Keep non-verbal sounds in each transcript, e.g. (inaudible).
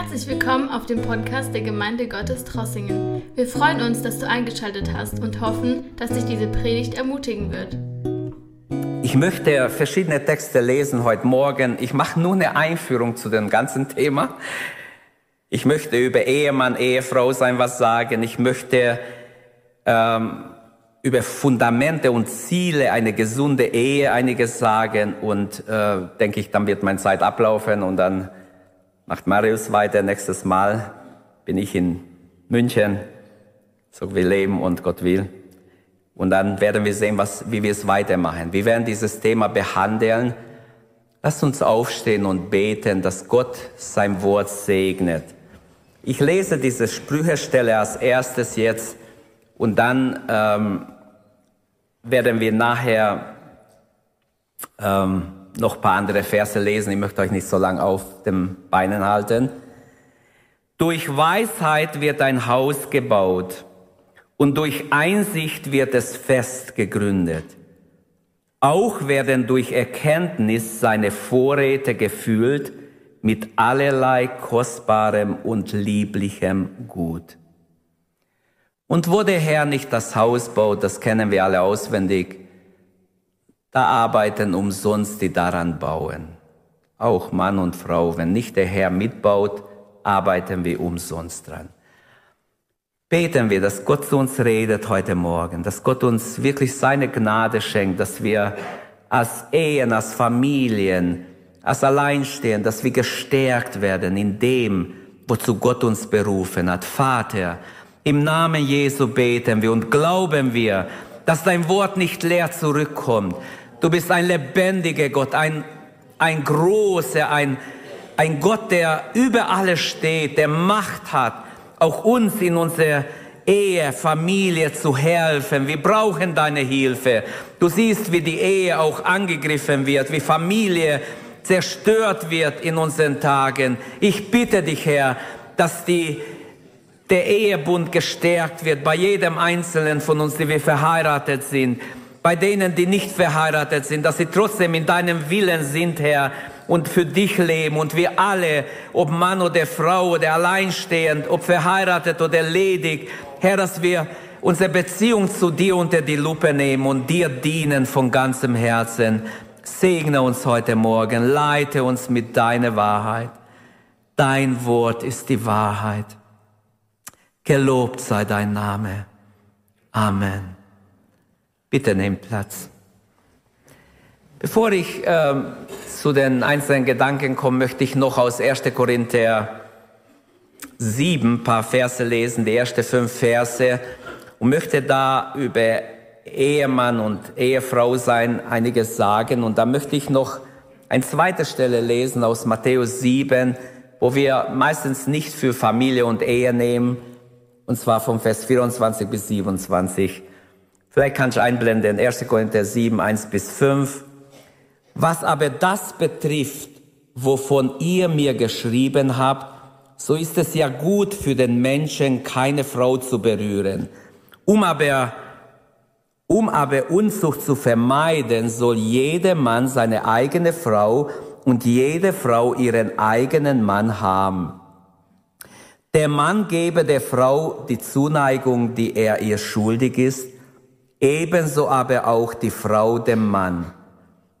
Herzlich willkommen auf dem Podcast der Gemeinde Gottes Trossingen. Wir freuen uns, dass du eingeschaltet hast und hoffen, dass dich diese Predigt ermutigen wird. Ich möchte verschiedene Texte lesen heute Morgen. Ich mache nur eine Einführung zu dem ganzen Thema. Ich möchte über Ehemann, Ehefrau sein was sagen. Ich möchte ähm, über Fundamente und Ziele eine gesunde Ehe einiges sagen und äh, denke ich, dann wird meine Zeit ablaufen und dann macht Marius weiter. Nächstes Mal bin ich in München, so wie leben und Gott will. Und dann werden wir sehen, was, wie wir es weitermachen. Wir werden dieses Thema behandeln. Lasst uns aufstehen und beten, dass Gott sein Wort segnet. Ich lese diese Sprüchestelle als erstes jetzt und dann ähm, werden wir nachher ähm, noch paar andere Verse lesen. Ich möchte euch nicht so lange auf den Beinen halten. Durch Weisheit wird ein Haus gebaut und durch Einsicht wird es fest gegründet. Auch werden durch Erkenntnis seine Vorräte gefüllt mit allerlei kostbarem und lieblichem Gut. Und wo der Herr nicht das Haus baut, das kennen wir alle auswendig, da arbeiten umsonst die daran bauen. Auch Mann und Frau, wenn nicht der Herr mitbaut, arbeiten wir umsonst dran. Beten wir, dass Gott zu uns redet heute Morgen, dass Gott uns wirklich seine Gnade schenkt, dass wir als Ehen, als Familien, als Alleinstehend, dass wir gestärkt werden in dem, wozu Gott uns berufen hat. Vater, im Namen Jesu beten wir und glauben wir, dass dein Wort nicht leer zurückkommt, Du bist ein lebendiger Gott, ein, ein großer, ein, ein Gott, der über alles steht, der Macht hat, auch uns in unserer Ehe, Familie zu helfen. Wir brauchen deine Hilfe. Du siehst, wie die Ehe auch angegriffen wird, wie Familie zerstört wird in unseren Tagen. Ich bitte dich, Herr, dass die, der Ehebund gestärkt wird bei jedem Einzelnen von uns, die wir verheiratet sind bei denen, die nicht verheiratet sind, dass sie trotzdem in deinem Willen sind, Herr, und für dich leben. Und wir alle, ob Mann oder Frau oder alleinstehend, ob verheiratet oder ledig, Herr, dass wir unsere Beziehung zu dir unter die Lupe nehmen und dir dienen von ganzem Herzen. Segne uns heute Morgen, leite uns mit deiner Wahrheit. Dein Wort ist die Wahrheit. Gelobt sei dein Name. Amen. Bitte nehmt Platz. Bevor ich äh, zu den einzelnen Gedanken komme, möchte ich noch aus 1. Korinther 7 ein paar Verse lesen, die ersten fünf Verse, und möchte da über Ehemann und Ehefrau sein einiges sagen. Und da möchte ich noch eine zweite Stelle lesen aus Matthäus 7, wo wir meistens nicht für Familie und Ehe nehmen, und zwar vom Vers 24 bis 27. Vielleicht kannst du einblenden, 1. Korinther 7, 1 bis 5. Was aber das betrifft, wovon ihr mir geschrieben habt, so ist es ja gut für den Menschen, keine Frau zu berühren. Um aber, um aber Unzucht zu vermeiden, soll jeder Mann seine eigene Frau und jede Frau ihren eigenen Mann haben. Der Mann gebe der Frau die Zuneigung, die er ihr schuldig ist, ebenso aber auch die Frau dem Mann.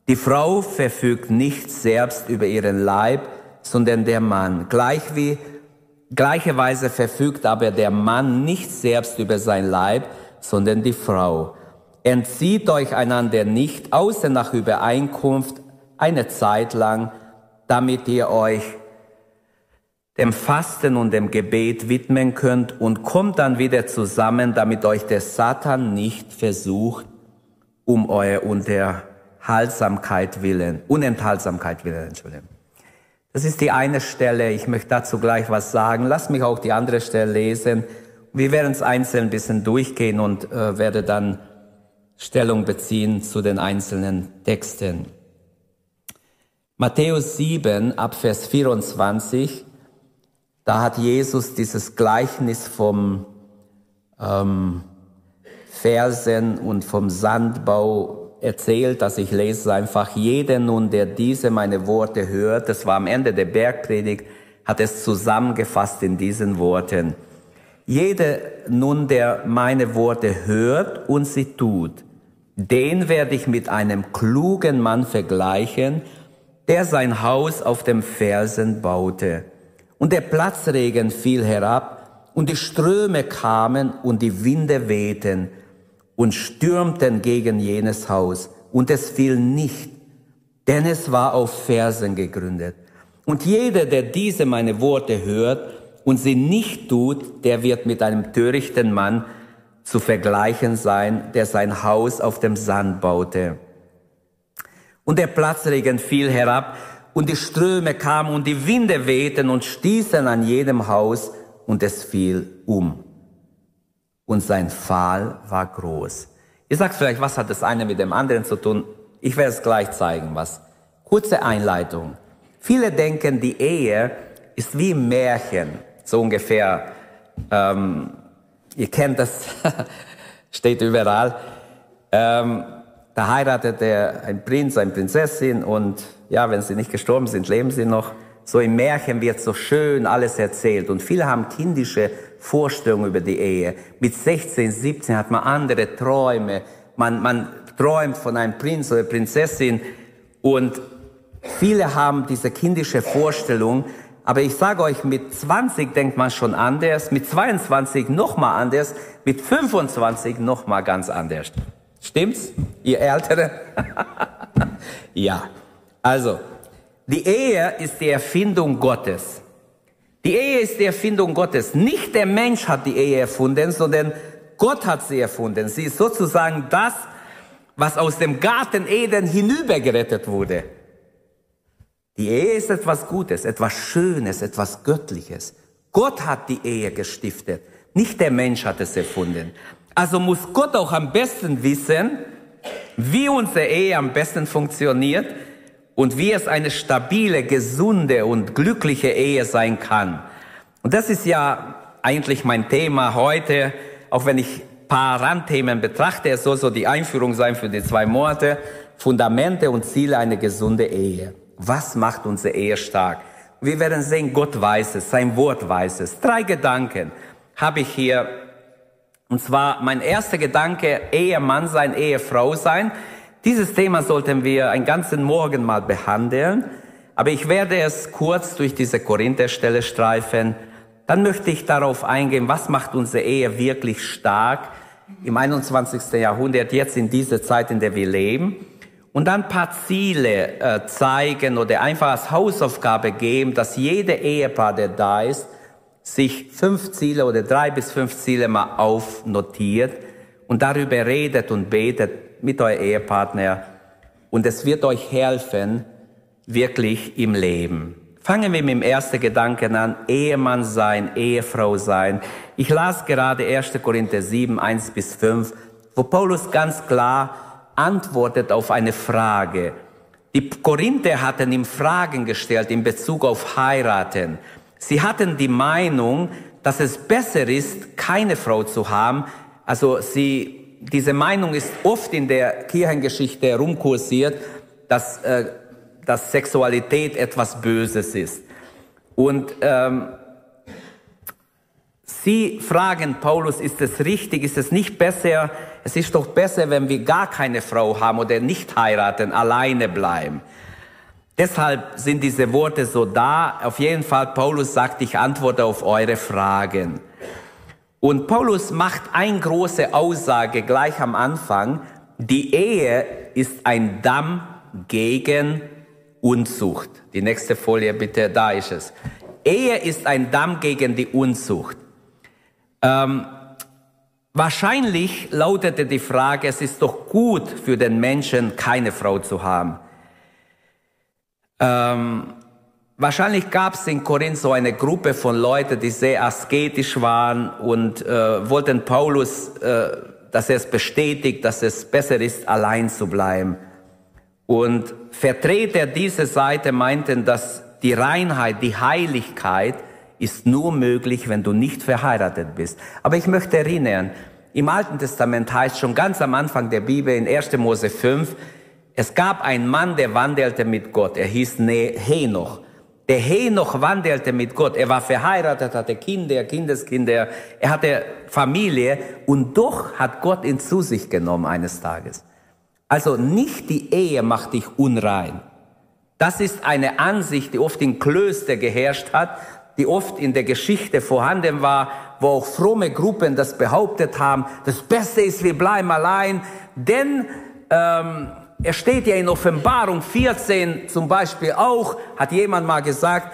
Die Frau verfügt nicht selbst über ihren Leib, sondern der Mann. Gleich wie, gleicherweise verfügt aber der Mann nicht selbst über sein Leib, sondern die Frau. Entzieht euch einander nicht, außer nach Übereinkunft, eine Zeit lang, damit ihr euch dem Fasten und dem Gebet widmen könnt und kommt dann wieder zusammen, damit euch der Satan nicht versucht, um eure Unterhaltsamkeit willen, Unenthaltsamkeit willen, Entschuldigung. Das ist die eine Stelle. Ich möchte dazu gleich was sagen. Lass mich auch die andere Stelle lesen. Wir werden es einzeln ein bisschen durchgehen und äh, werde dann Stellung beziehen zu den einzelnen Texten. Matthäus 7 ab Vers 24 da hat Jesus dieses Gleichnis vom ähm, Fersen und vom Sandbau erzählt, dass ich lese einfach, jeder nun, der diese meine Worte hört, das war am Ende der Bergpredigt, hat es zusammengefasst in diesen Worten. Jeder nun, der meine Worte hört und sie tut, den werde ich mit einem klugen Mann vergleichen, der sein Haus auf dem Felsen baute. Und der Platzregen fiel herab, und die Ströme kamen und die Winde wehten und stürmten gegen jenes Haus, und es fiel nicht, denn es war auf Felsen gegründet. Und jeder, der diese meine Worte hört und sie nicht tut, der wird mit einem törichten Mann zu vergleichen sein, der sein Haus auf dem Sand baute. Und der Platzregen fiel herab, und die Ströme kamen und die Winde wehten und stießen an jedem Haus, und es fiel um. Und sein Fall war groß. Ihr sagt vielleicht, was hat das eine mit dem anderen zu tun? Ich werde es gleich zeigen, was. Kurze Einleitung. Viele denken, die Ehe ist wie ein Märchen, so ungefähr. Ähm, ihr kennt das, (laughs) steht überall. Ähm, da heiratet er ein Prinz, eine Prinzessin und ja, wenn sie nicht gestorben sind, leben sie noch. So im Märchen wird so schön alles erzählt und viele haben kindische Vorstellungen über die Ehe. Mit 16, 17 hat man andere Träume. Man, man träumt von einem Prinz oder Prinzessin und viele haben diese kindische Vorstellung aber ich sage euch, mit 20 denkt man schon anders, mit 22 nochmal anders, mit 25 nochmal ganz anders. Stimmt's, ihr Ältere? (laughs) ja. Also, die Ehe ist die Erfindung Gottes. Die Ehe ist die Erfindung Gottes. Nicht der Mensch hat die Ehe erfunden, sondern Gott hat sie erfunden. Sie ist sozusagen das, was aus dem Garten Eden hinübergerettet wurde. Die Ehe ist etwas Gutes, etwas Schönes, etwas Göttliches. Gott hat die Ehe gestiftet, nicht der Mensch hat es erfunden. Also muss Gott auch am besten wissen, wie unsere Ehe am besten funktioniert und wie es eine stabile, gesunde und glückliche Ehe sein kann. Und das ist ja eigentlich mein Thema heute, auch wenn ich paar Randthemen betrachte. Es soll so die Einführung sein für die zwei Monate. Fundamente und Ziele einer gesunde Ehe. Was macht unsere Ehe stark? Wir werden sehen, Gott weiß es, sein Wort weiß es. Drei Gedanken habe ich hier. Und zwar mein erster Gedanke, Ehemann sein, Ehefrau sein. Dieses Thema sollten wir einen ganzen Morgen mal behandeln. Aber ich werde es kurz durch diese Korintherstelle streifen. Dann möchte ich darauf eingehen, was macht unsere Ehe wirklich stark im 21. Jahrhundert, jetzt in dieser Zeit, in der wir leben und dann ein paar Ziele äh, zeigen oder einfach als Hausaufgabe geben, dass jeder Ehepaar, der da ist, sich fünf Ziele oder drei bis fünf Ziele mal aufnotiert und darüber redet und betet mit eurem Ehepartner. Und es wird euch helfen, wirklich im Leben. Fangen wir mit dem ersten Gedanken an, Ehemann sein, Ehefrau sein. Ich las gerade 1. Korinther 7, 1 bis 5, wo Paulus ganz klar antwortet auf eine Frage. Die Korinther hatten ihm Fragen gestellt in Bezug auf Heiraten. Sie hatten die Meinung, dass es besser ist, keine Frau zu haben. Also sie, diese Meinung ist oft in der Kirchengeschichte herumkursiert, dass, äh, dass Sexualität etwas Böses ist. Und ähm, Sie fragen Paulus, ist es richtig, ist es nicht besser, es ist doch besser, wenn wir gar keine Frau haben oder nicht heiraten, alleine bleiben. Deshalb sind diese Worte so da. Auf jeden Fall, Paulus sagt, ich antworte auf eure Fragen. Und Paulus macht eine große Aussage gleich am Anfang. Die Ehe ist ein Damm gegen Unzucht. Die nächste Folie bitte, da ist es. Ehe ist ein Damm gegen die Unzucht. Ähm, wahrscheinlich lautete die Frage, es ist doch gut für den Menschen, keine Frau zu haben. Ähm, wahrscheinlich gab es in Korinth so eine Gruppe von Leuten, die sehr asketisch waren und äh, wollten Paulus, äh, dass er es bestätigt, dass es besser ist, allein zu bleiben. Und Vertreter dieser Seite meinten, dass die Reinheit, die Heiligkeit ist nur möglich, wenn du nicht verheiratet bist. Aber ich möchte erinnern, im Alten Testament heißt schon ganz am Anfang der Bibel in 1. Mose 5, es gab einen Mann, der wandelte mit Gott. Er hieß Henoch. Der Henoch wandelte mit Gott. Er war verheiratet, hatte Kinder, Kindeskinder, er hatte Familie und doch hat Gott ihn zu sich genommen eines Tages. Also nicht die Ehe macht dich unrein. Das ist eine Ansicht, die oft in Klöster geherrscht hat, die oft in der Geschichte vorhanden war, wo auch fromme Gruppen das behauptet haben, das Beste ist, wir bleiben allein, denn ähm, er steht ja in Offenbarung 14 zum Beispiel auch, hat jemand mal gesagt,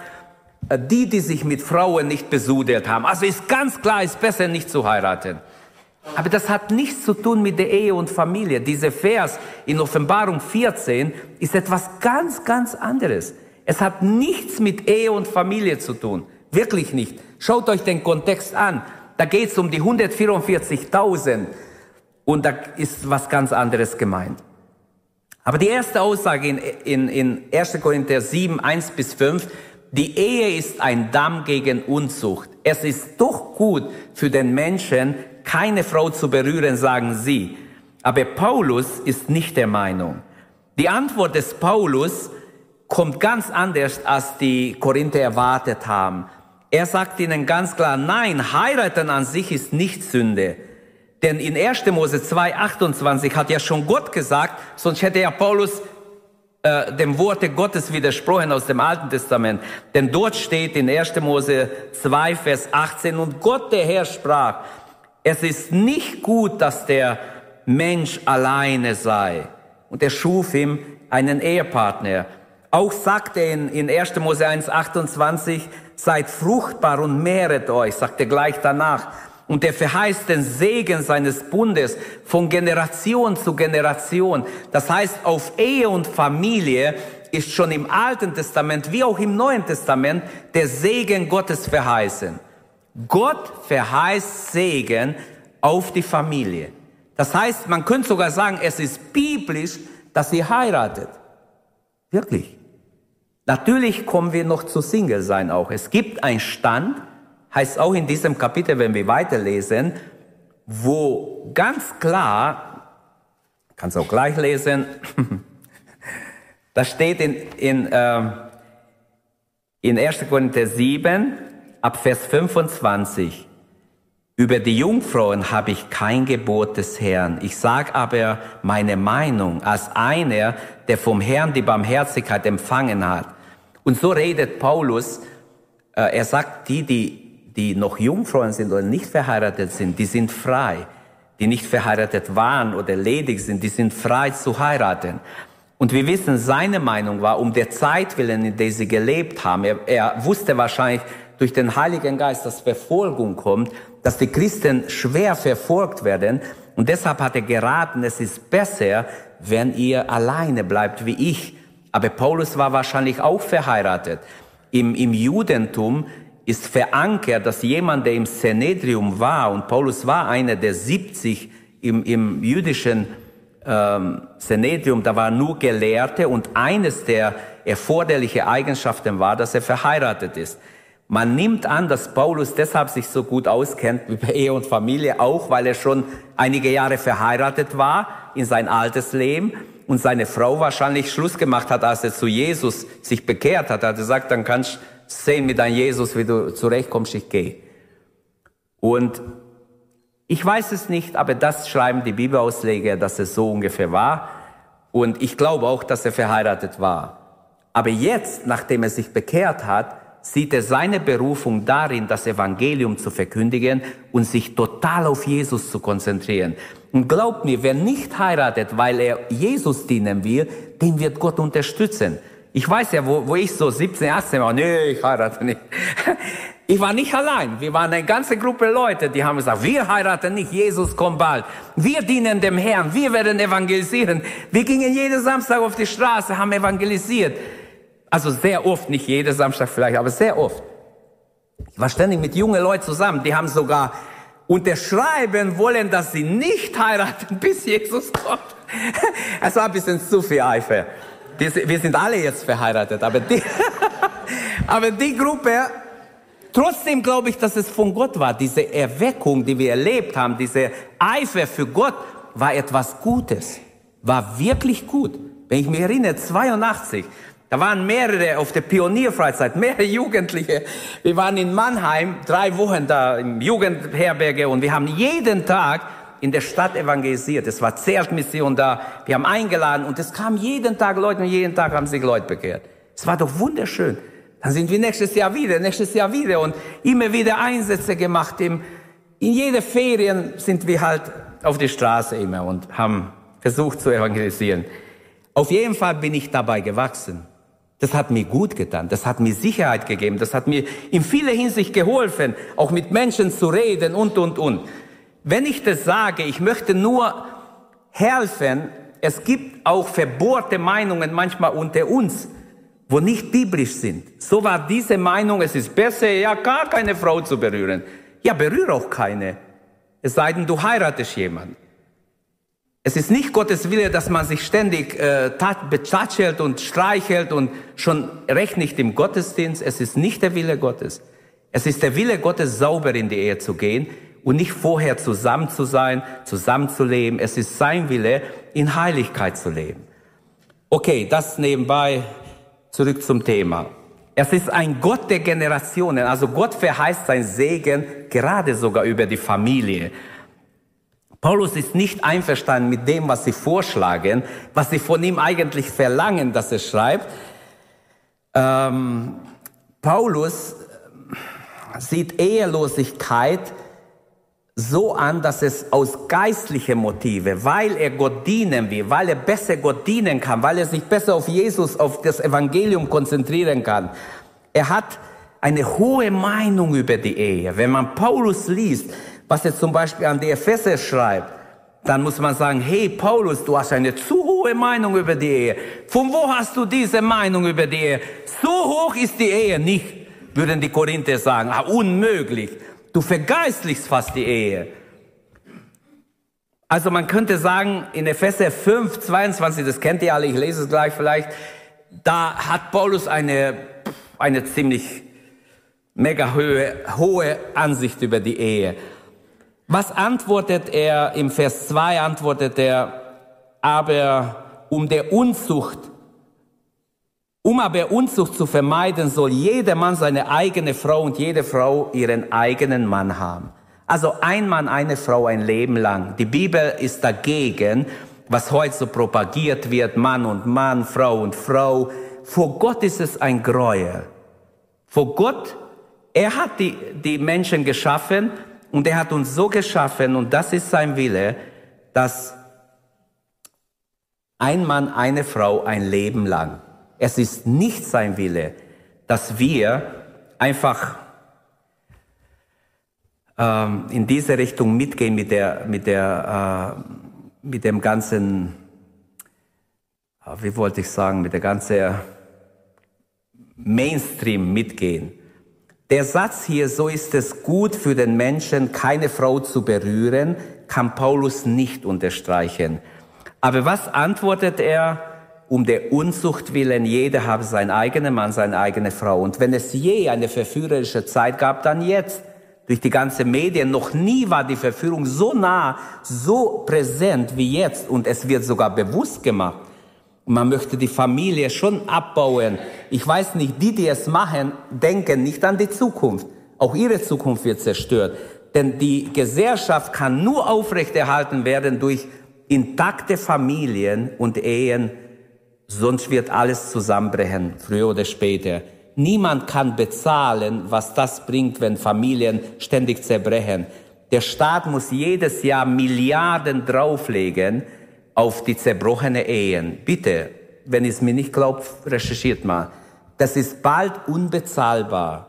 äh, die, die sich mit Frauen nicht besudelt haben. Also ist ganz klar, ist besser nicht zu heiraten. Aber das hat nichts zu tun mit der Ehe und Familie. Dieser Vers in Offenbarung 14 ist etwas ganz, ganz anderes. Es hat nichts mit Ehe und Familie zu tun. Wirklich nicht. Schaut euch den Kontext an. Da geht es um die 144.000 und da ist was ganz anderes gemeint. Aber die erste Aussage in, in, in 1. Korinther 7, 1 bis 5, die Ehe ist ein Damm gegen Unzucht. Es ist doch gut für den Menschen, keine Frau zu berühren, sagen sie. Aber Paulus ist nicht der Meinung. Die Antwort des Paulus kommt ganz anders, als die Korinther erwartet haben. Er sagt ihnen ganz klar, nein, heiraten an sich ist nicht Sünde. Denn in 1. Mose 2, 28 hat ja schon Gott gesagt, sonst hätte ja Paulus äh, dem Worte Gottes widersprochen aus dem Alten Testament. Denn dort steht in 1. Mose 2, Vers 18, und Gott der Herr sprach, es ist nicht gut, dass der Mensch alleine sei. Und er schuf ihm einen Ehepartner. Auch sagt er in, in 1. Mose 1, 28, seid fruchtbar und mehret euch, sagt er gleich danach. Und er verheißt den Segen seines Bundes von Generation zu Generation. Das heißt, auf Ehe und Familie ist schon im Alten Testament wie auch im Neuen Testament der Segen Gottes verheißen. Gott verheißt Segen auf die Familie. Das heißt, man könnte sogar sagen, es ist biblisch, dass sie heiratet. Wirklich. Natürlich kommen wir noch zu Single sein auch. Es gibt einen Stand, heißt auch in diesem Kapitel, wenn wir weiterlesen, wo ganz klar, kannst auch gleich lesen, (laughs) da steht in, in, äh, in 1. Korinther 7, ab Vers 25, über die Jungfrauen habe ich kein Gebot des Herrn. Ich sage aber meine Meinung als einer, der vom Herrn die Barmherzigkeit empfangen hat. Und so redet Paulus, äh, er sagt, die, die die noch Jungfrauen sind oder nicht verheiratet sind, die sind frei. Die nicht verheiratet waren oder ledig sind, die sind frei zu heiraten. Und wir wissen, seine Meinung war, um der Zeit willen, in der sie gelebt haben, er, er wusste wahrscheinlich durch den Heiligen Geist, dass Verfolgung kommt, dass die Christen schwer verfolgt werden. Und deshalb hat er geraten, es ist besser, wenn ihr alleine bleibt wie ich. Aber Paulus war wahrscheinlich auch verheiratet. Im, im Judentum ist verankert, dass jemand, der im Senedrium war, und Paulus war einer der 70 im, im jüdischen ähm, Senedrium, da war nur Gelehrte und eines der erforderlichen Eigenschaften war, dass er verheiratet ist. Man nimmt an, dass Paulus deshalb sich so gut auskennt über Ehe und Familie, auch weil er schon einige Jahre verheiratet war in sein altes Leben und seine Frau wahrscheinlich Schluss gemacht hat, als er zu Jesus sich bekehrt hat. Er hat gesagt, dann kannst sehen mit deinem Jesus, wie du zurechtkommst, ich gehe. Und ich weiß es nicht, aber das schreiben die Bibelausleger, dass es so ungefähr war. Und ich glaube auch, dass er verheiratet war. Aber jetzt, nachdem er sich bekehrt hat, sieht er seine Berufung darin, das Evangelium zu verkündigen und sich total auf Jesus zu konzentrieren. Und glaubt mir, wer nicht heiratet, weil er Jesus dienen will, den wird Gott unterstützen. Ich weiß ja, wo, wo ich so 17, 18 war, nee, ich heirate nicht. (laughs) Ich war nicht allein. Wir waren eine ganze Gruppe Leute, die haben gesagt, wir heiraten nicht, Jesus kommt bald. Wir dienen dem Herrn, wir werden evangelisieren. Wir gingen jeden Samstag auf die Straße, haben evangelisiert. Also sehr oft, nicht jeden Samstag vielleicht, aber sehr oft. Ich war ständig mit jungen Leuten zusammen, die haben sogar unterschreiben wollen, dass sie nicht heiraten, (laughs) bis Jesus kommt. (laughs) Es war ein bisschen zu viel Eifer. Wir sind alle jetzt verheiratet, aber die, (laughs) aber die Gruppe, trotzdem glaube ich, dass es von Gott war. Diese Erweckung, die wir erlebt haben, diese Eifer für Gott, war etwas Gutes, war wirklich gut. Wenn ich mich erinnere, 82, Da waren mehrere auf der Pionierfreizeit, mehrere Jugendliche. Wir waren in Mannheim, drei Wochen da im Jugendherberge und wir haben jeden Tag in der Stadt evangelisiert. Es war Zeltmission da. Wir haben eingeladen und es kamen jeden Tag Leute und jeden Tag haben sich Leute bekehrt. Es war doch wunderschön. Dann sind wir nächstes Jahr wieder, nächstes Jahr wieder und immer wieder Einsätze gemacht. in jede Ferien sind wir halt auf die Straße immer und haben versucht zu evangelisieren. Auf jeden Fall bin ich dabei gewachsen. Das hat mir gut getan, das hat mir Sicherheit gegeben, das hat mir in vieler Hinsicht geholfen, auch mit Menschen zu reden und, und, und. Wenn ich das sage, ich möchte nur helfen, es gibt auch verbohrte Meinungen manchmal unter uns, wo nicht biblisch sind. So war diese Meinung, es ist besser, ja, gar keine Frau zu berühren. Ja, berühre auch keine. Es sei denn, du heiratest jemanden. Es ist nicht Gottes Wille, dass man sich ständig äh, betatschelt und streichelt und schon recht nicht im Gottesdienst. Es ist nicht der Wille Gottes. Es ist der Wille Gottes, sauber in die Ehe zu gehen und nicht vorher zusammen zu sein, zusammenzuleben. Es ist sein Wille, in Heiligkeit zu leben. Okay, das nebenbei. Zurück zum Thema. Es ist ein Gott der Generationen. Also Gott verheißt sein Segen gerade sogar über die Familie. Paulus ist nicht einverstanden mit dem, was sie vorschlagen, was sie von ihm eigentlich verlangen, dass er schreibt. Ähm, Paulus sieht Ehelosigkeit so an, dass es aus geistlichen Motive, weil er Gott dienen will, weil er besser Gott dienen kann, weil er sich besser auf Jesus, auf das Evangelium konzentrieren kann. Er hat eine hohe Meinung über die Ehe. Wenn man Paulus liest, was er zum Beispiel an die Epheser schreibt, dann muss man sagen, hey Paulus, du hast eine zu hohe Meinung über die Ehe. Von wo hast du diese Meinung über die Ehe? So hoch ist die Ehe nicht, würden die Korinther sagen. Ah, unmöglich. Du vergeistlichst fast die Ehe. Also man könnte sagen, in Epheser 5, 22, das kennt ihr alle, ich lese es gleich vielleicht, da hat Paulus eine, eine ziemlich mega hohe, hohe Ansicht über die Ehe. Was antwortet er? Im Vers 2 antwortet er, aber um der Unzucht, um aber Unzucht zu vermeiden, soll jeder Mann seine eigene Frau und jede Frau ihren eigenen Mann haben. Also ein Mann, eine Frau ein Leben lang. Die Bibel ist dagegen, was heute so propagiert wird, Mann und Mann, Frau und Frau. Vor Gott ist es ein Gräuel. Vor Gott, er hat die, die Menschen geschaffen und er hat uns so geschaffen, und das ist sein Wille, dass ein Mann, eine Frau ein Leben lang. Es ist nicht sein Wille, dass wir einfach ähm, in diese Richtung mitgehen mit der, mit der, äh, mit dem ganzen, äh, wie wollte ich sagen, mit der ganzen Mainstream mitgehen. Der Satz hier, so ist es gut für den Menschen, keine Frau zu berühren, kann Paulus nicht unterstreichen. Aber was antwortet er? Um der Unzucht willen, jeder habe seinen eigenen Mann, seine eigene Frau. Und wenn es je eine verführerische Zeit gab, dann jetzt. Durch die ganze Medien. Noch nie war die Verführung so nah, so präsent wie jetzt. Und es wird sogar bewusst gemacht. Man möchte die Familie schon abbauen. Ich weiß nicht, die, die es machen, denken nicht an die Zukunft. Auch ihre Zukunft wird zerstört. Denn die Gesellschaft kann nur aufrechterhalten werden durch intakte Familien und Ehen, sonst wird alles zusammenbrechen, früher oder später. Niemand kann bezahlen, was das bringt, wenn Familien ständig zerbrechen. Der Staat muss jedes Jahr Milliarden drauflegen, auf die zerbrochene Ehen. Bitte, wenn es mir nicht glaubt, recherchiert mal. Das ist bald unbezahlbar,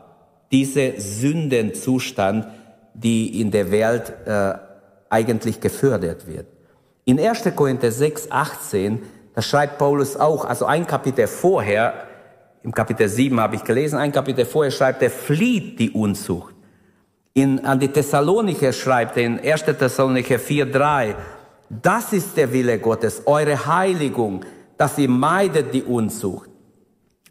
diese Sündenzustand, die in der Welt äh, eigentlich gefördert wird. In 1. Korinther 6, 18, da schreibt Paulus auch, also ein Kapitel vorher, im Kapitel 7 habe ich gelesen, ein Kapitel vorher schreibt er, flieht die Unzucht. In, an die Thessalonicher schreibt er in 1. Thessalonicher 4, 3, das ist der Wille Gottes, eure Heiligung, dass ihr meidet die Unzucht.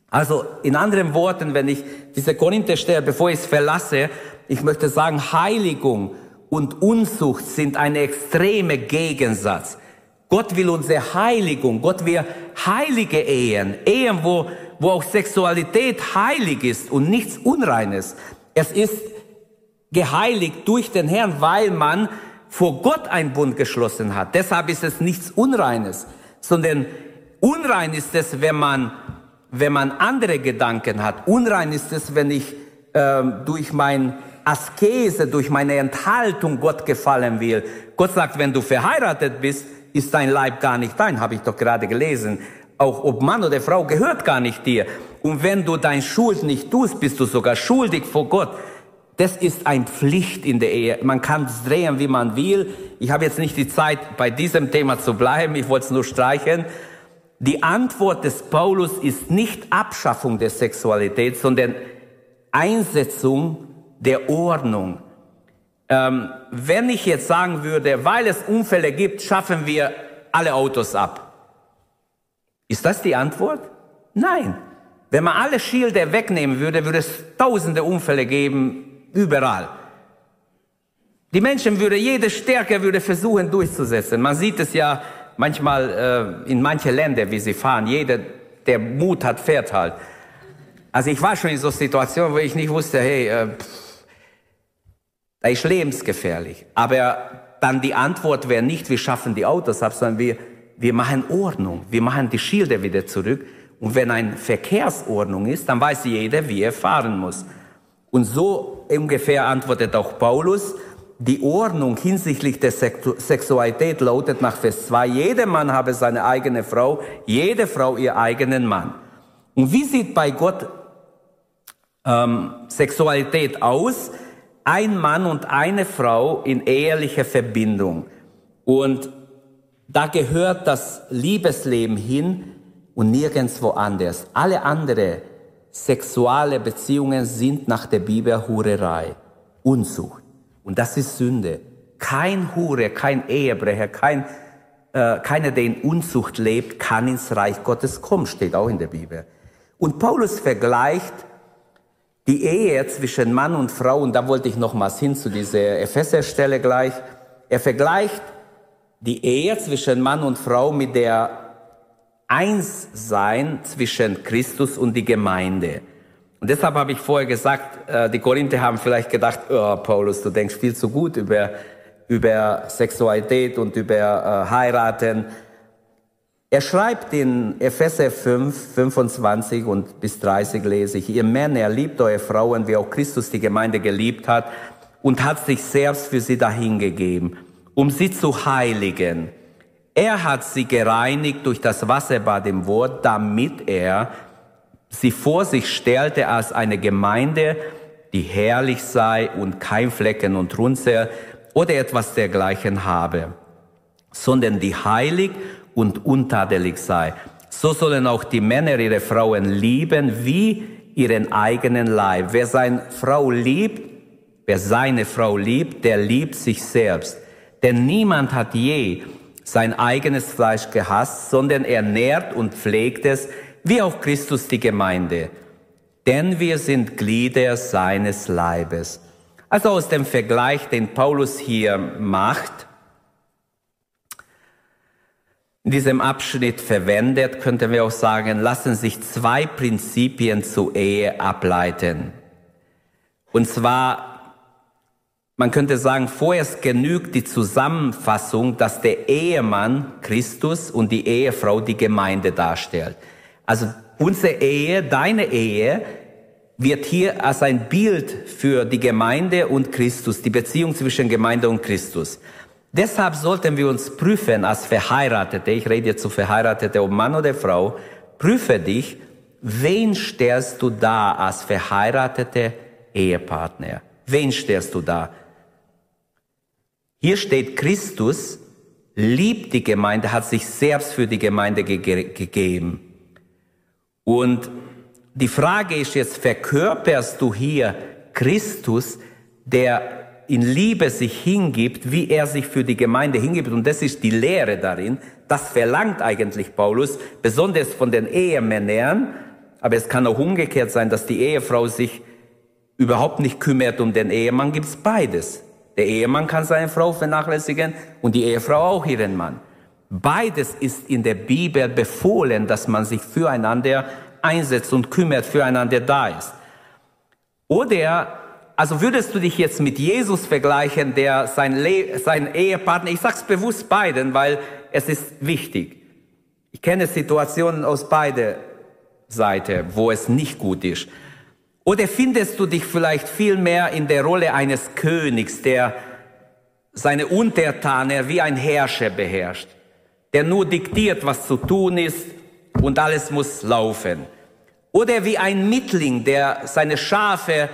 Also in anderen Worten, wenn ich diese Korintherstelle, bevor ich es verlasse, ich möchte sagen, Heiligung und Unzucht sind ein extreme Gegensatz. Gott will unsere Heiligung. Gott will heilige Ehen. Ehen, wo, wo auch Sexualität heilig ist und nichts Unreines. Es ist geheiligt durch den Herrn, weil man vor Gott einen Bund geschlossen hat. Deshalb ist es nichts Unreines, sondern unrein ist es, wenn man, wenn man andere Gedanken hat. Unrein ist es, wenn ich ähm, durch mein Askese, durch meine Enthaltung Gott gefallen will. Gott sagt, wenn du verheiratet bist, ist dein Leib gar nicht dein, habe ich doch gerade gelesen. Auch ob Mann oder Frau gehört gar nicht dir. Und wenn du dein Schuld nicht tust, bist du sogar schuldig vor Gott. Das ist ein Pflicht in der Ehe. Man kann es drehen, wie man will. Ich habe jetzt nicht die Zeit, bei diesem Thema zu bleiben. Ich wollte es nur streichen. Die Antwort des Paulus ist nicht Abschaffung der Sexualität, sondern Einsetzung der Ordnung. Ähm, wenn ich jetzt sagen würde, weil es Unfälle gibt, schaffen wir alle Autos ab. Ist das die Antwort? Nein. Wenn man alle Schilder wegnehmen würde, würde es tausende Unfälle geben, überall. Die Menschen würde, jede Stärke würde versuchen durchzusetzen. Man sieht es ja manchmal äh, in manche Länder, wie sie fahren. Jeder, der Mut hat, fährt halt. Also ich war schon in so Situationen, wo ich nicht wusste, hey, äh, das ist lebensgefährlich. Aber dann die Antwort wäre nicht, wir schaffen die Autos ab, sondern wir, wir machen Ordnung. Wir machen die Schilder wieder zurück. Und wenn eine Verkehrsordnung ist, dann weiß jeder, wie er fahren muss. Und so ungefähr antwortet auch Paulus, die Ordnung hinsichtlich der Sexualität lautet nach Vers 2, jeder Mann habe seine eigene Frau, jede Frau ihr eigenen Mann. Und wie sieht bei Gott ähm, Sexualität aus? Ein Mann und eine Frau in ehelicher Verbindung. Und da gehört das Liebesleben hin und nirgendwo anders. Alle andere sexuelle Beziehungen sind nach der Bibel Hurerei, Unzucht. Und das ist Sünde. Kein Hure, kein Ehebrecher, kein, äh, keiner, der in Unzucht lebt, kann ins Reich Gottes kommen, steht auch in der Bibel. Und Paulus vergleicht die Ehe zwischen Mann und Frau, und da wollte ich nochmals hin zu dieser Epheser-Stelle gleich, er vergleicht die Ehe zwischen Mann und Frau mit der Einssein zwischen Christus und die Gemeinde. Und deshalb habe ich vorher gesagt, äh, die Korinther haben vielleicht gedacht, oh, Paulus, du denkst viel zu gut über, über Sexualität und über äh, Heiraten. Er schreibt in Epheser 5, 25 und bis 30 lese ich, ihr Männer, liebt eure Frauen, wie auch Christus die Gemeinde geliebt hat und hat sich selbst für sie dahingegeben, um sie zu heiligen. Er hat sie gereinigt durch das Wasserbad im Wort, damit er sie vor sich stellte als eine Gemeinde, die herrlich sei und kein Flecken und Runzel oder etwas dergleichen habe, sondern die heilig und untadelig sei. So sollen auch die Männer ihre Frauen lieben wie ihren eigenen Leib. Wer seine Frau liebt, wer seine Frau liebt, der liebt sich selbst. Denn niemand hat je sein eigenes Fleisch gehasst, sondern er nährt und pflegt es, wie auch Christus die Gemeinde. Denn wir sind Glieder seines Leibes. Also aus dem Vergleich, den Paulus hier macht, in diesem Abschnitt verwendet, könnten wir auch sagen, lassen sich zwei Prinzipien zur Ehe ableiten. Und zwar, man könnte sagen, vorerst genügt die Zusammenfassung, dass der Ehemann Christus und die Ehefrau die Gemeinde darstellt. Also unsere Ehe, deine Ehe, wird hier als ein Bild für die Gemeinde und Christus, die Beziehung zwischen Gemeinde und Christus. Deshalb sollten wir uns prüfen als Verheiratete, ich rede jetzt zu Verheiratete, ob Mann oder Frau, prüfe dich, wen stellst du da als verheiratete Ehepartner? Wen stellst du da? Hier steht Christus, liebt die Gemeinde, hat sich selbst für die Gemeinde ge gegeben. Und die Frage ist jetzt, verkörperst du hier Christus, der in Liebe sich hingibt, wie er sich für die Gemeinde hingibt. Und das ist die Lehre darin. Das verlangt eigentlich Paulus, besonders von den Ehemännern. Aber es kann auch umgekehrt sein, dass die Ehefrau sich überhaupt nicht kümmert um den Ehemann. Gibt es beides. Der Ehemann kann seine Frau vernachlässigen und die Ehefrau auch ihren Mann. Beides ist in der Bibel befohlen, dass man sich füreinander einsetzt und kümmert, füreinander da ist. Oder, also würdest du dich jetzt mit Jesus vergleichen, der sein, Le sein Ehepartner, ich sag's bewusst beiden, weil es ist wichtig. Ich kenne Situationen aus beide Seiten, wo es nicht gut ist. Oder findest du dich vielleicht viel mehr in der Rolle eines Königs, der seine Untertaner wie ein Herrscher beherrscht, der nur diktiert, was zu tun ist und alles muss laufen. Oder wie ein Mittling, der seine Schafe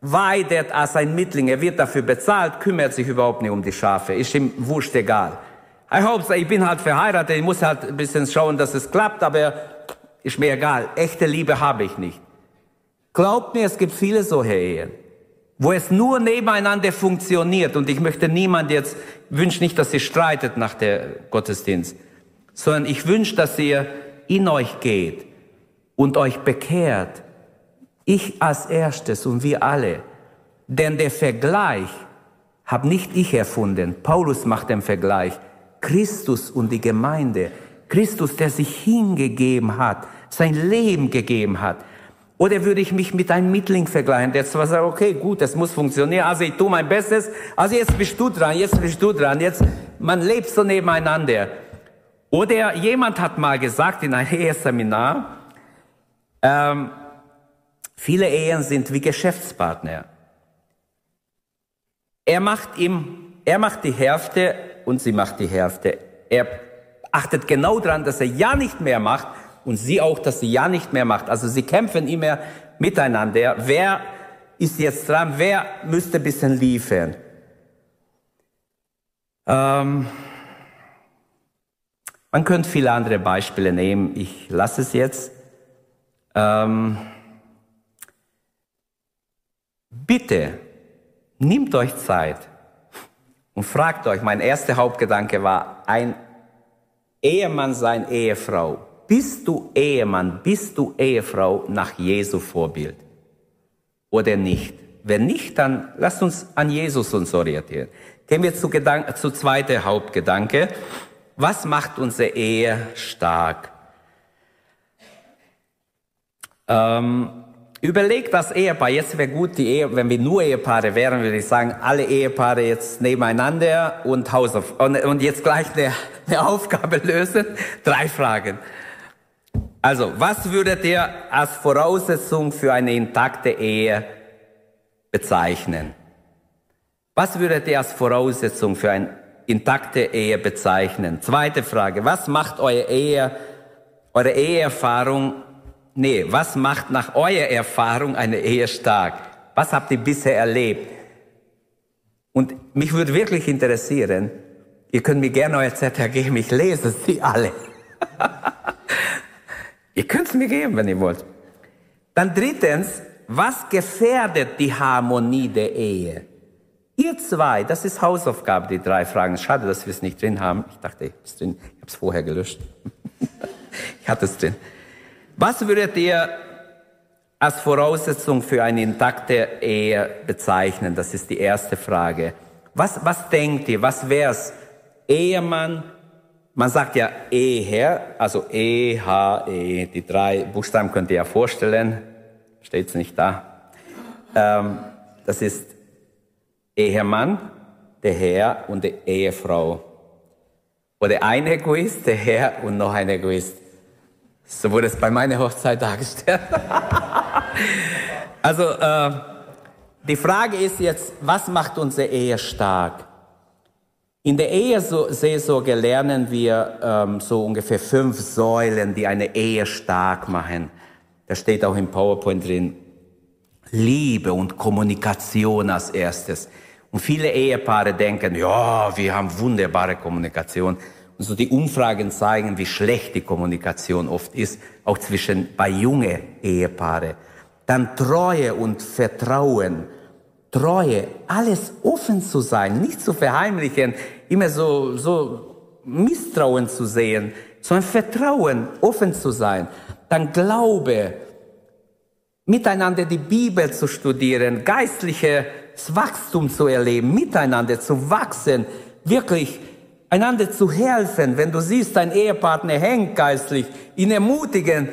weidet als ein Mittling. Er wird dafür bezahlt, kümmert sich überhaupt nicht um die Schafe. Ist ihm wurscht egal. Ich hoffe, ich bin halt verheiratet, ich muss halt ein bisschen schauen, dass es klappt, aber ist mir egal. Echte Liebe habe ich nicht. Glaubt mir, es gibt viele solche Ehen, wo es nur nebeneinander funktioniert. Und ich möchte niemand jetzt, wünsche nicht, dass ihr streitet nach der Gottesdienst, sondern ich wünsche, dass ihr in euch geht und euch bekehrt. Ich als erstes und wir alle. Denn der Vergleich habe nicht ich erfunden. Paulus macht den Vergleich. Christus und die Gemeinde. Christus, der sich hingegeben hat, sein Leben gegeben hat. Oder würde ich mich mit einem Mittling vergleichen, der zwar sagt, okay, gut, das muss funktionieren, also ich tue mein Bestes, also jetzt bist du dran, jetzt bist du dran, jetzt, man lebt so nebeneinander. Oder jemand hat mal gesagt in einem (laughs) Eheseminar, ähm, viele Ehen sind wie Geschäftspartner. Er macht ihm, er macht die Hälfte und sie macht die Hälfte. Er achtet genau daran, dass er ja nicht mehr macht und sie auch, dass sie ja nicht mehr macht. Also sie kämpfen immer miteinander. Wer ist jetzt dran? Wer müsste ein bisschen liefern? Ähm, man könnte viele andere Beispiele nehmen. Ich lasse es jetzt. Ähm, bitte, nehmt euch Zeit und fragt euch, mein erster Hauptgedanke war, ein Ehemann sein Ehefrau. Bist du Ehemann, bist du Ehefrau nach Jesu Vorbild? Oder nicht? Wenn nicht, dann lasst uns an Jesus uns orientieren. Gehen wir zu, Gedank zu zweiter Hauptgedanke. Was macht unsere Ehe stark? Ähm, überlegt das Ehepaar, jetzt wäre gut, die Ehe, wenn wir nur Ehepaare wären, würde ich sagen, alle Ehepaare jetzt nebeneinander und Hausauf und, und jetzt gleich eine, eine Aufgabe lösen. Drei Fragen. Also, was würdet ihr als Voraussetzung für eine intakte Ehe bezeichnen? Was würdet ihr als Voraussetzung für eine intakte Ehe bezeichnen? Zweite Frage, was macht eure Ehe, eure Eheerfahrung Nee, was macht nach eurer Erfahrung eine Ehe stark? Was habt ihr bisher erlebt? Und mich würde wirklich interessieren, ihr könnt mir gerne euer Zettel geben, ich lese sie alle. (laughs) ihr könnt es mir geben, wenn ihr wollt. Dann drittens, was gefährdet die Harmonie der Ehe? Ihr zwei, das ist Hausaufgabe, die drei Fragen. Schade, dass wir es nicht drin haben. Ich dachte, ich habe es vorher gelöscht. (laughs) ich hatte es drin. Was würdet ihr als Voraussetzung für eine intakte Ehe bezeichnen? Das ist die erste Frage. Was, was denkt ihr? Was wär's? Ehemann, man sagt ja Eheherr, also E, H, E, die drei Buchstaben könnt ihr ja vorstellen, steht's nicht da. Ähm, das ist Ehemann, der Herr und die Ehefrau. Oder ein Egoist, der Herr und noch ein Egoist. So wurde es bei meiner Hochzeit dargestellt. also äh, die Frage ist jetzt, was macht unsere Ehe stark? In der Eheseelsorge lernen wir ähm, so ungefähr fünf Säulen, die eine Ehe stark machen. Da steht auch im PowerPoint drin, Liebe und Kommunikation als erstes. Und viele Ehepaare denken, ja, wir haben wunderbare Kommunikation. So die Umfragen zeigen, wie schlecht die Kommunikation oft ist, auch zwischen bei junge Ehepaare. Dann Treue und Vertrauen. Treue, alles offen zu sein, nicht zu verheimlichen, immer so, so Misstrauen zu sehen, sondern Vertrauen, offen zu sein. Dann Glaube, miteinander die Bibel zu studieren, geistliches Wachstum zu erleben, miteinander zu wachsen, wirklich einander zu helfen, wenn du siehst, dein Ehepartner hängt geistlich, ihn ermutigen,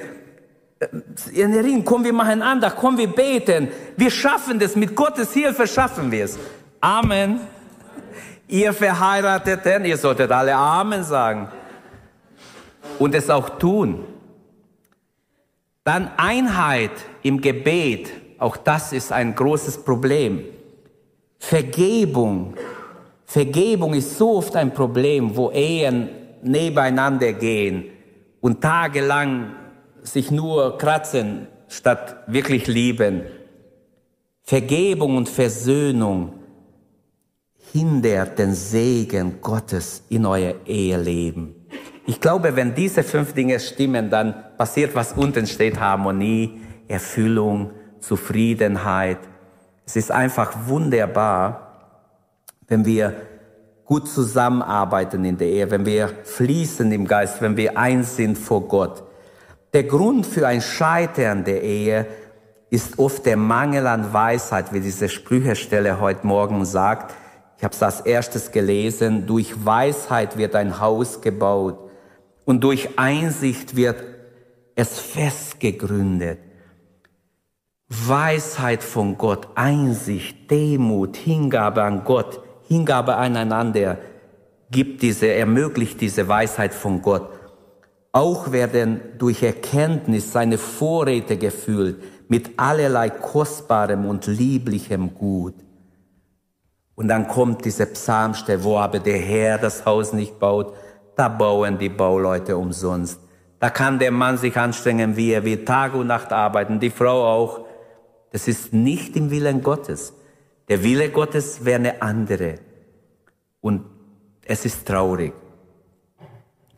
äh, in Ring, komm, wir machen Andacht, komm, wir beten. Wir schaffen das, mit Gottes Hilfe schaffen wir es. Amen. Ihr Verheirateten, ihr solltet alle Amen sagen. Und es auch tun. Dann Einheit im Gebet, auch das ist ein großes Problem. Vergebung. Vergebung ist so oft ein Problem, wo Ehen nebeneinander gehen und tagelang sich nur kratzen, statt wirklich lieben. Vergebung und Versöhnung hindert den Segen Gottes in euer Eheleben. Ich glaube, wenn diese fünf Dinge stimmen, dann passiert, was unten steht, Harmonie, Erfüllung, Zufriedenheit. Es ist einfach wunderbar, wenn wir gut zusammenarbeiten in der Ehe, wenn wir fließen im Geist, wenn wir eins sind vor Gott. Der Grund für ein Scheitern der Ehe ist oft der Mangel an Weisheit, wie diese Sprüchestelle heute Morgen sagt. Ich habe es als erstes gelesen. Durch Weisheit wird ein Haus gebaut und durch Einsicht wird es fest gegründet. Weisheit von Gott, Einsicht, Demut, Hingabe an Gott, Hingabe aneinander gibt diese, ermöglicht diese Weisheit von Gott. Auch werden durch Erkenntnis seine Vorräte gefüllt mit allerlei kostbarem und lieblichem Gut. Und dann kommt diese Psalmstelle, wo aber der Herr das Haus nicht baut, da bauen die Bauleute umsonst. Da kann der Mann sich anstrengen, wie er will, Tag und Nacht arbeiten, die Frau auch. Das ist nicht im Willen Gottes. Der Wille Gottes wäre eine andere. Und es ist traurig.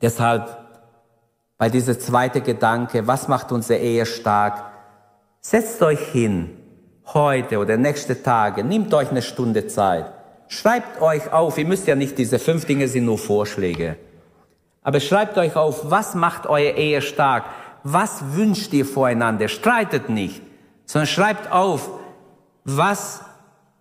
Deshalb bei dieser zweite Gedanke, was macht unsere Ehe stark? Setzt euch hin heute oder nächste Tage, nehmt euch eine Stunde Zeit, schreibt euch auf, ihr müsst ja nicht, diese fünf Dinge sind nur Vorschläge, aber schreibt euch auf, was macht eure Ehe stark, was wünscht ihr voreinander, streitet nicht, sondern schreibt auf, was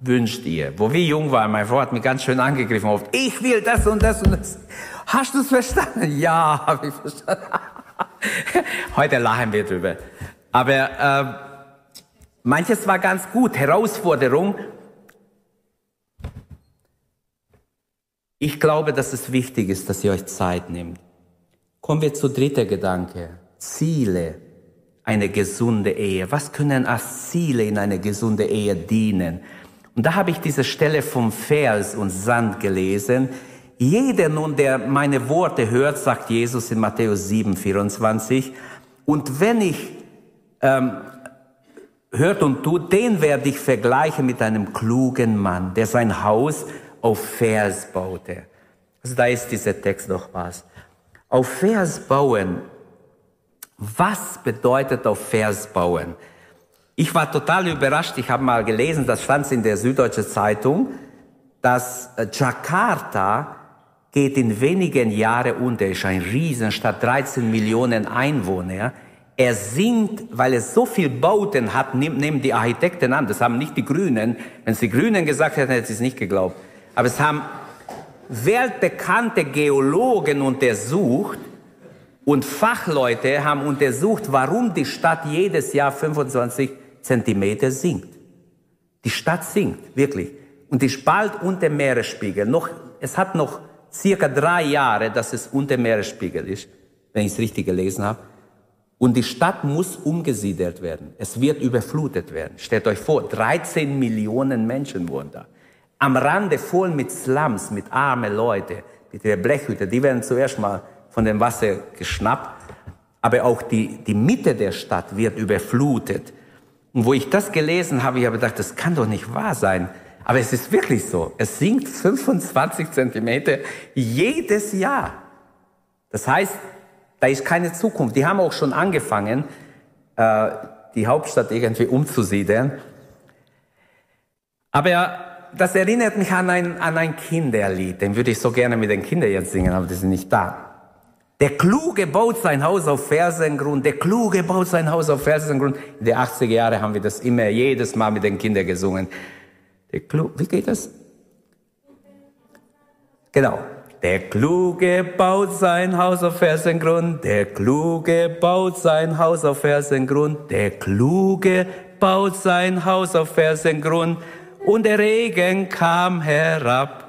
wünscht ihr? Wo wir jung waren, mein Frau hat mich ganz schön angegriffen oft. Ich will das und das und das. Hast du es verstanden? Ja, habe ich verstanden. (laughs) Heute lachen wir drüber. Aber äh, Manches war ganz gut, Herausforderung. Ich glaube, dass es wichtig ist, dass ihr euch Zeit nehmt. Kommen wir zu dritter Gedanke. Ziele eine gesunde Ehe. Was können als Ziele in eine gesunde Ehe dienen? Und da habe ich diese Stelle vom Vers und Sand gelesen. Jeder nun, der meine Worte hört, sagt Jesus in Matthäus 7, 24, und wenn ich ähm, hört und tut, den werde ich vergleichen mit einem klugen Mann, der sein Haus auf Vers baute. Also da ist dieser Text noch was. Auf Vers bauen. Was bedeutet auf Vers bauen? Ich war total überrascht. Ich habe mal gelesen, das stand in der Süddeutschen Zeitung, dass äh, Jakarta geht in wenigen Jahren unter. Ist ein Riesenstadt, 13 Millionen Einwohner. Er singt, weil er so viel Bauten hat, nehmen die Architekten an. Das haben nicht die Grünen. Wenn es die Grünen gesagt hätten, hätten sie es nicht geglaubt. Aber es haben weltbekannte Geologen untersucht und Fachleute haben untersucht, warum die Stadt jedes Jahr 25 Zentimeter sinkt. Die Stadt sinkt, wirklich. Und ist bald unter Meeresspiegel. Noch, es hat noch circa drei Jahre, dass es unter Meeresspiegel ist, wenn ich es richtig gelesen habe. Und die Stadt muss umgesiedelt werden. Es wird überflutet werden. Stellt euch vor, 13 Millionen Menschen wohnen da. Am Rande voll mit Slums, mit armen Leuten, mit der Blechhütte. Die werden zuerst mal von dem Wasser geschnappt. Aber auch die, die Mitte der Stadt wird überflutet. Und wo ich das gelesen habe, ich habe gedacht, das kann doch nicht wahr sein. Aber es ist wirklich so. Es sinkt 25 Zentimeter jedes Jahr. Das heißt, da ist keine Zukunft. Die haben auch schon angefangen, äh, die Hauptstadt irgendwie umzusiedeln. Aber das erinnert mich an ein, an ein Kinderlied. Den würde ich so gerne mit den Kindern jetzt singen, aber die sind nicht da. Der Kluge baut sein Haus auf Fersengrund. Der Kluge baut sein Haus auf Fersengrund. In den 80er Jahren haben wir das immer jedes Mal mit den Kindern gesungen. Der Kluge, wie geht das? Genau. Der Kluge baut sein Haus auf Felsengrund, der Kluge baut sein Haus auf Felsengrund, der Kluge baut sein Haus auf Felsengrund, und der Regen kam herab.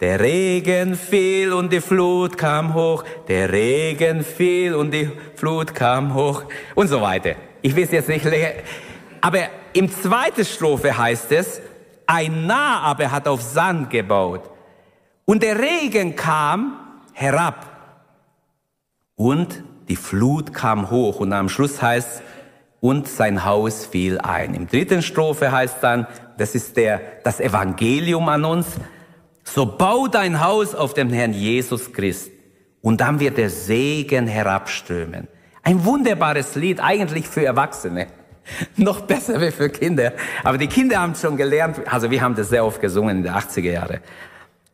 Der Regen fiel und die Flut kam hoch, der Regen fiel und die Flut kam hoch. Und so weiter. Ich weiß jetzt nicht, aber im zweiten Strophe heißt es, ein Narr aber hat auf Sand gebaut. Und der Regen kam herab. Und die Flut kam hoch. Und am Schluss heißt und sein Haus fiel ein. Im dritten Strophe heißt dann, das ist der, das Evangelium an uns, so bau dein Haus auf dem Herrn Jesus Christ und dann wird der Segen herabströmen. Ein wunderbares Lied, eigentlich für Erwachsene. (laughs) Noch besser wie für Kinder. Aber die Kinder haben schon gelernt, also wir haben das sehr oft gesungen in den 80er Jahren.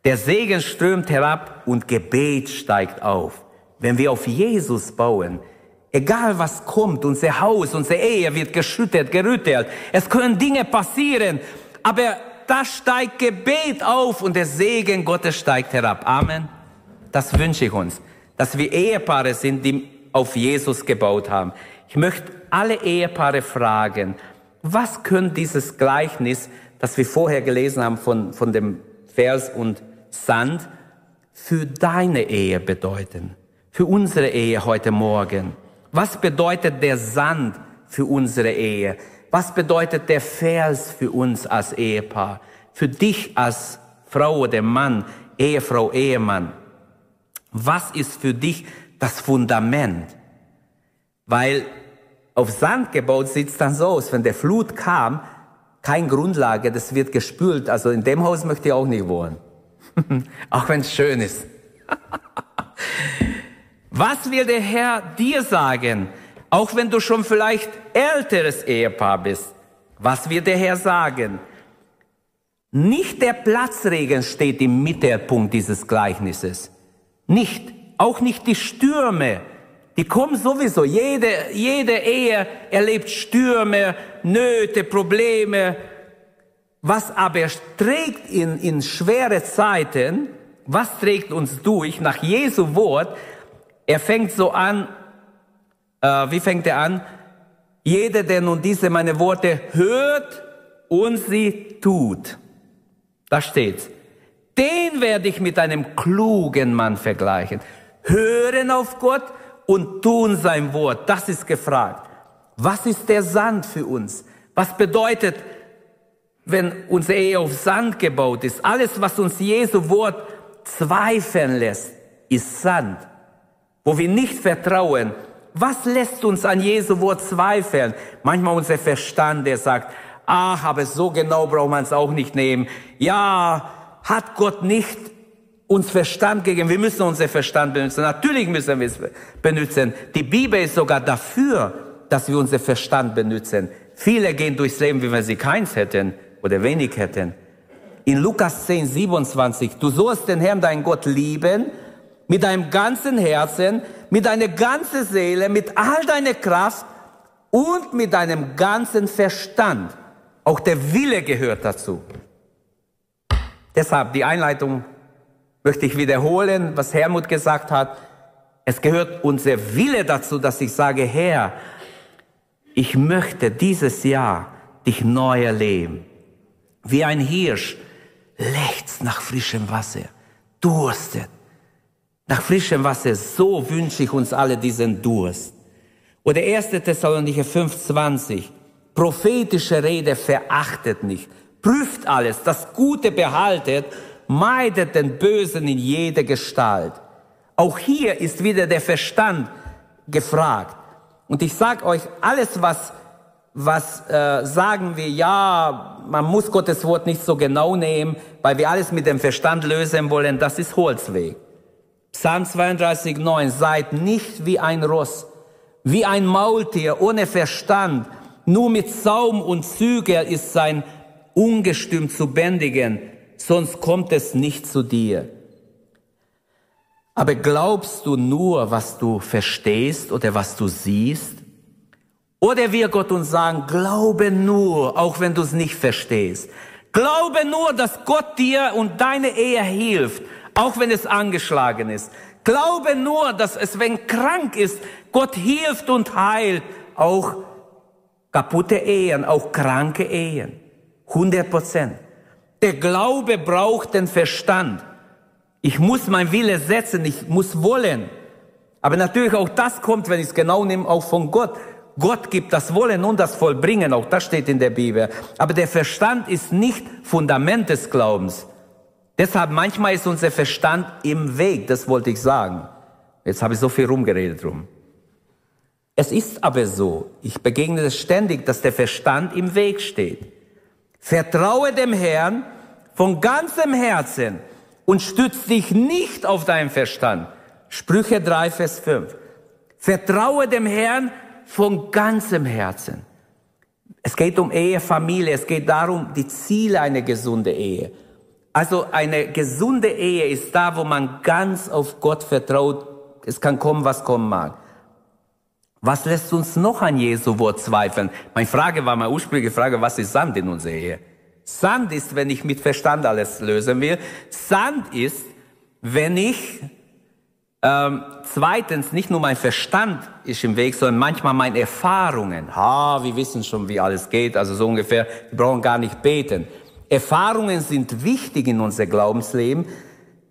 Der Segen strömt herab und Gebet steigt auf. Wenn wir auf Jesus bauen, egal was kommt, unser Haus, unsere Ehe wird geschüttet, gerüttelt. Es können Dinge passieren, aber da steigt Gebet auf und der Segen Gottes steigt herab. Amen. Das wünsche ich uns, dass wir Ehepaare sind, die auf Jesus gebaut haben. Ich möchte alle Ehepaare fragen, was könnte dieses Gleichnis, das wir vorher gelesen haben von, von dem Vers und Sand für deine Ehe bedeuten? Für unsere Ehe heute Morgen? Was bedeutet der Sand für unsere Ehe? Was bedeutet der Vers für uns als Ehepaar? Für dich als Frau oder Mann, Ehefrau, Ehemann? Was ist für dich das Fundament? Weil auf Sand gebaut sieht es dann so aus, wenn der Flut kam, kein Grundlage, das wird gespült. Also in dem Haus möchte ich auch nicht wohnen. (laughs) Auch wenn es schön ist. (laughs) Was will der Herr dir sagen? Auch wenn du schon vielleicht älteres Ehepaar bist. Was wird der Herr sagen? Nicht der Platzregen steht im Mittelpunkt dieses Gleichnisses. Nicht. Auch nicht die Stürme. Die kommen sowieso. Jede, jede Ehe erlebt Stürme, Nöte, Probleme, was aber trägt in, in schwere Zeiten, was trägt uns durch nach Jesu Wort? Er fängt so an, äh, wie fängt er an? Jeder, der nun diese meine Worte hört und sie tut. Da steht's. Den werde ich mit einem klugen Mann vergleichen. Hören auf Gott und tun sein Wort. Das ist gefragt. Was ist der Sand für uns? Was bedeutet wenn unsere Ehe auf Sand gebaut ist. Alles, was uns Jesu Wort zweifeln lässt, ist Sand. Wo wir nicht vertrauen. Was lässt uns an Jesu Wort zweifeln? Manchmal unser Verstand, der sagt, ach, aber so genau braucht man es auch nicht nehmen. Ja, hat Gott nicht uns Verstand gegeben. Wir müssen unser Verstand benutzen. Natürlich müssen wir es benutzen. Die Bibel ist sogar dafür, dass wir unser Verstand benutzen. Viele gehen durchs Leben, wie wenn sie keins hätten oder wenig hätten. In Lukas 10, 27, du sollst den Herrn, dein Gott, lieben, mit deinem ganzen Herzen, mit deiner ganzen Seele, mit all deiner Kraft und mit deinem ganzen Verstand. Auch der Wille gehört dazu. Deshalb die Einleitung möchte ich wiederholen, was Hermut gesagt hat. Es gehört unser Wille dazu, dass ich sage, Herr, ich möchte dieses Jahr dich neu erleben wie ein Hirsch, lechzt nach frischem Wasser, durstet. Nach frischem Wasser, so wünsche ich uns alle diesen Durst. Oder 1. Thessalonicher 5,20. Prophetische Rede verachtet nicht. Prüft alles, das Gute behaltet, meidet den Bösen in jeder Gestalt. Auch hier ist wieder der Verstand gefragt. Und ich sage euch, alles, was was äh, sagen wir, ja, man muss Gottes Wort nicht so genau nehmen, weil wir alles mit dem Verstand lösen wollen, das ist Holzweg. Psalm 32, 9, seid nicht wie ein Ross, wie ein Maultier ohne Verstand, nur mit Saum und Zügel ist sein Ungestüm zu bändigen, sonst kommt es nicht zu dir. Aber glaubst du nur, was du verstehst oder was du siehst? Oder wir Gott uns sagen, glaube nur, auch wenn du es nicht verstehst. Glaube nur, dass Gott dir und deine Ehe hilft, auch wenn es angeschlagen ist. Glaube nur, dass es, wenn krank ist, Gott hilft und heilt. Auch kaputte Ehen, auch kranke Ehen. 100 Prozent. Der Glaube braucht den Verstand. Ich muss mein Wille setzen, ich muss wollen. Aber natürlich auch das kommt, wenn ich es genau nehme, auch von Gott. Gott gibt das Wollen und das Vollbringen, auch das steht in der Bibel. Aber der Verstand ist nicht Fundament des Glaubens. Deshalb manchmal ist unser Verstand im Weg, das wollte ich sagen. Jetzt habe ich so viel rumgeredet drum. Es ist aber so, ich begegne es ständig, dass der Verstand im Weg steht. Vertraue dem Herrn von ganzem Herzen und stütze dich nicht auf deinen Verstand. Sprüche 3, Vers 5. Vertraue dem Herrn von ganzem Herzen. Es geht um Ehe, Familie, es geht darum, die Ziele einer gesunden Ehe. Also eine gesunde Ehe ist da, wo man ganz auf Gott vertraut. Es kann kommen, was kommen mag. Was lässt uns noch an Jesu Wort zweifeln? Meine Frage war, meine ursprüngliche Frage, was ist Sand in unserer Ehe? Sand ist, wenn ich mit Verstand alles lösen will. Sand ist, wenn ich ähm, zweitens, nicht nur mein Verstand ist im Weg, sondern manchmal meine Erfahrungen. Ha, wir wissen schon, wie alles geht, also so ungefähr, wir brauchen gar nicht beten. Erfahrungen sind wichtig in unser Glaubensleben.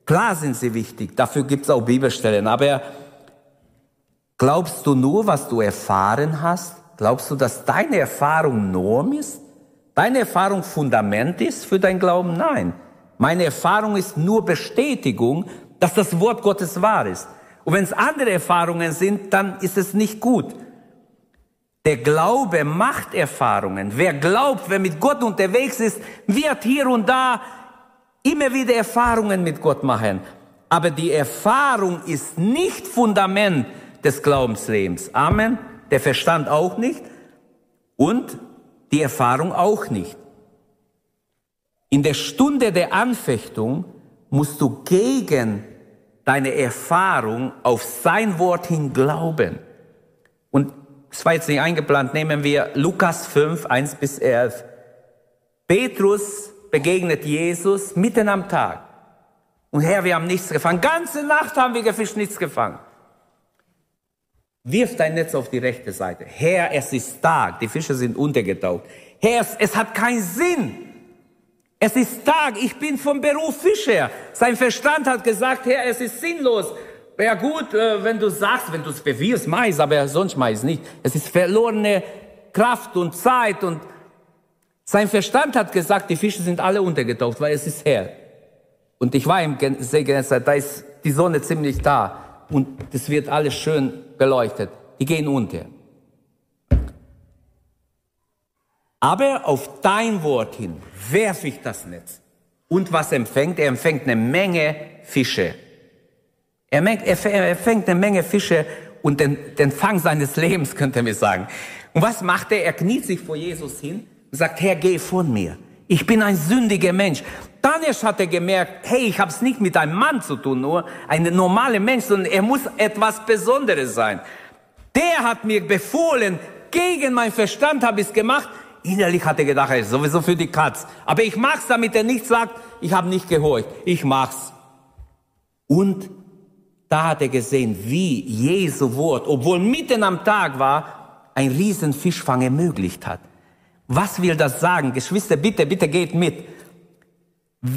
Klar sind sie wichtig, dafür gibt es auch Bibelstellen. Aber glaubst du nur, was du erfahren hast? Glaubst du, dass deine Erfahrung Norm ist? Deine Erfahrung Fundament ist für dein Glauben? Nein. Meine Erfahrung ist nur Bestätigung dass das Wort Gottes wahr ist. Und wenn es andere Erfahrungen sind, dann ist es nicht gut. Der Glaube macht Erfahrungen. Wer glaubt, wer mit Gott unterwegs ist, wird hier und da immer wieder Erfahrungen mit Gott machen. Aber die Erfahrung ist nicht Fundament des Glaubenslebens. Amen. Der Verstand auch nicht und die Erfahrung auch nicht. In der Stunde der Anfechtung musst du gegen deine Erfahrung auf sein Wort hin glauben. Und es war jetzt nicht eingeplant, nehmen wir Lukas 5, 1 bis 11. Petrus begegnet Jesus mitten am Tag. Und Herr, wir haben nichts gefangen. Ganze Nacht haben wir gefischt, nichts gefangen. Wirf dein Netz auf die rechte Seite. Herr, es ist Tag. Die Fische sind untergetaucht. Herr, es, es hat keinen Sinn. Es ist Tag, ich bin vom Beruf Fischer. Sein Verstand hat gesagt, Herr, es ist sinnlos. Ja gut, äh, wenn du sagst, wenn du es bewirfst, mais, aber sonst mais nicht. Es ist verlorene Kraft und Zeit und sein Verstand hat gesagt, die Fische sind alle untergetaucht, weil es ist hell. Und ich war im See da ist die Sonne ziemlich da und es wird alles schön beleuchtet. Die gehen unter. Aber auf dein Wort hin werfe ich das Netz. Und was empfängt? Er empfängt eine Menge Fische. Er, empfängt eine Menge Fische und den, den Fang seines Lebens, könnte man sagen. Und was macht er? Er kniet sich vor Jesus hin und sagt, Herr, geh von mir. Ich bin ein sündiger Mensch. Dann erst hat er gemerkt, hey, ich habe es nicht mit einem Mann zu tun, nur ein normaler Mensch, sondern er muss etwas Besonderes sein. Der hat mir befohlen, gegen meinen Verstand habe ich es gemacht, Innerlich hat er gedacht, er ist sowieso für die Katz. Aber ich mach's, damit er nicht sagt, ich habe nicht gehorcht. Ich mach's. Und da hat er gesehen, wie Jesu Wort, obwohl mitten am Tag war, ein riesen Fischfang ermöglicht hat. Was will das sagen? Geschwister, bitte, bitte geht mit.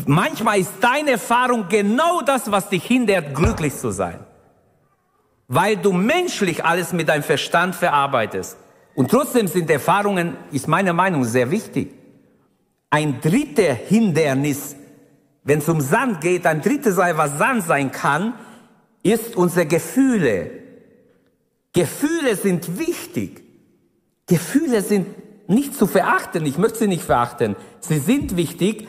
Manchmal ist deine Erfahrung genau das, was dich hindert, glücklich zu sein. Weil du menschlich alles mit deinem Verstand verarbeitest. Und trotzdem sind Erfahrungen, ist meine Meinung, sehr wichtig. Ein dritter Hindernis, wenn es um Sand geht, ein drittes was Sand sein kann, ist unsere Gefühle. Gefühle sind wichtig. Gefühle sind nicht zu verachten. Ich möchte sie nicht verachten. Sie sind wichtig.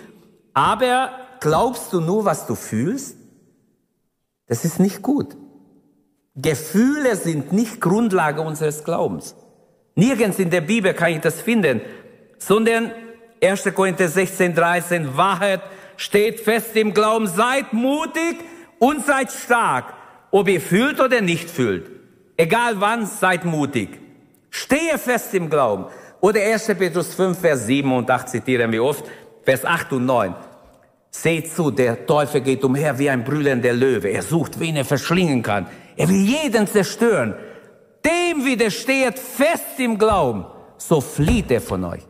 Aber glaubst du nur, was du fühlst? Das ist nicht gut. Gefühle sind nicht Grundlage unseres Glaubens. Nirgends in der Bibel kann ich das finden, sondern 1. Korinther 16, 13, Wahrheit steht fest im Glauben, seid mutig und seid stark, ob ihr fühlt oder nicht fühlt. Egal wann, seid mutig. Stehe fest im Glauben. Oder 1. Petrus 5, Vers 7 und 8 zitieren wir oft, Vers 8 und 9. Seht zu, der Teufel geht umher wie ein brüllender Löwe. Er sucht, wen er verschlingen kann. Er will jeden zerstören. Dem widersteht fest im Glauben, so flieht er von euch.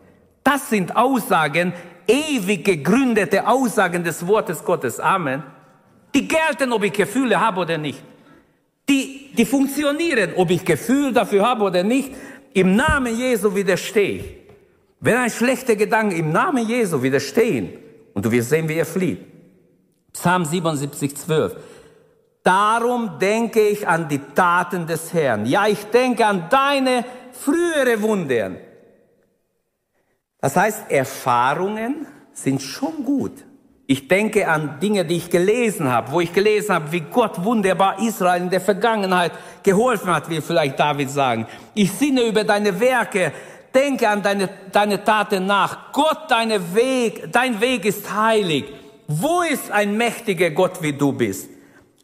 Das sind Aussagen, ewig gegründete Aussagen des Wortes Gottes. Amen. Die gelten, ob ich Gefühle habe oder nicht. Die, die funktionieren, ob ich Gefühl dafür habe oder nicht. Im Namen Jesu widerstehe ich. Wenn ein schlechter Gedanke im Namen Jesu widerstehen, und du wirst sehen, wie er flieht. Psalm 77, 12. Darum denke ich an die Taten des Herrn. Ja, ich denke an deine frühere Wunder. Das heißt, Erfahrungen sind schon gut. Ich denke an Dinge, die ich gelesen habe, wo ich gelesen habe, wie Gott wunderbar Israel in der Vergangenheit geholfen hat, wie vielleicht David sagen. Ich sinne über deine Werke, denke an deine, deine Taten nach. Gott, deine Weg, dein Weg ist heilig. Wo ist ein mächtiger Gott, wie du bist?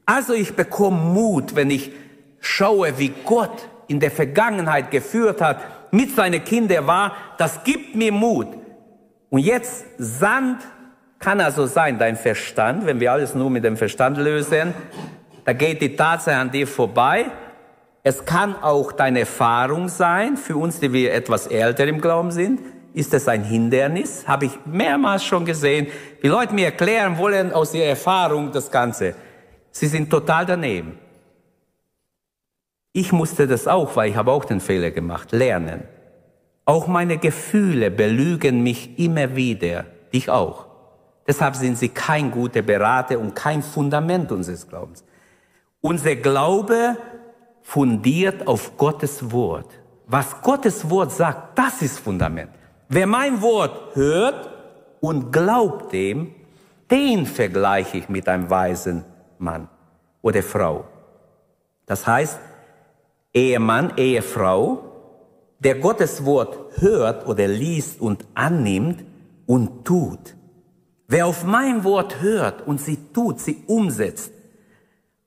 Also ich bekomme Mut, wenn ich schaue, wie Gott in der Vergangenheit geführt hat, mit seinen Kindern war, das gibt mir Mut. Und jetzt Sand kann also sein, dein Verstand, wenn wir alles nur mit dem Verstand lösen, da geht die Tatsache an dir vorbei. Es kann auch deine Erfahrung sein, für uns, die wir etwas älter im Glauben sind, ist es ein Hindernis, habe ich mehrmals schon gesehen, wie Leute mir erklären wollen aus ihrer Erfahrung das Ganze. Sie sind total daneben. Ich musste das auch, weil ich habe auch den Fehler gemacht, lernen. Auch meine Gefühle belügen mich immer wieder, dich auch. Deshalb sind sie kein guter Berater und kein Fundament unseres Glaubens. Unser Glaube fundiert auf Gottes Wort. Was Gottes Wort sagt, das ist Fundament. Wer mein Wort hört und glaubt dem, den vergleiche ich mit einem weisen Mann oder Frau. Das heißt, Ehemann, Ehefrau, der Gottes Wort hört oder liest und annimmt und tut. Wer auf mein Wort hört und sie tut, sie umsetzt,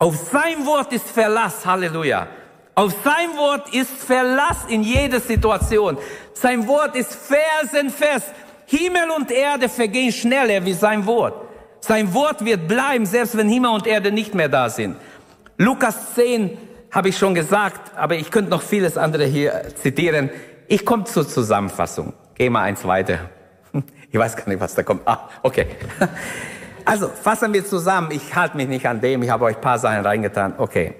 auf sein Wort ist Verlass, Halleluja. Auf sein Wort ist Verlass in jeder Situation. Sein Wort ist felsenfest. Himmel und Erde vergehen schneller wie sein Wort. Sein Wort wird bleiben, selbst wenn Himmel und Erde nicht mehr da sind. Lukas 10 habe ich schon gesagt, aber ich könnte noch vieles andere hier zitieren. Ich komme zur Zusammenfassung. Geh mal eins weiter. Ich weiß gar nicht, was da kommt. Ah, okay. (laughs) Also, fassen wir zusammen. Ich halte mich nicht an dem. Ich habe euch ein paar Sachen reingetan. Okay.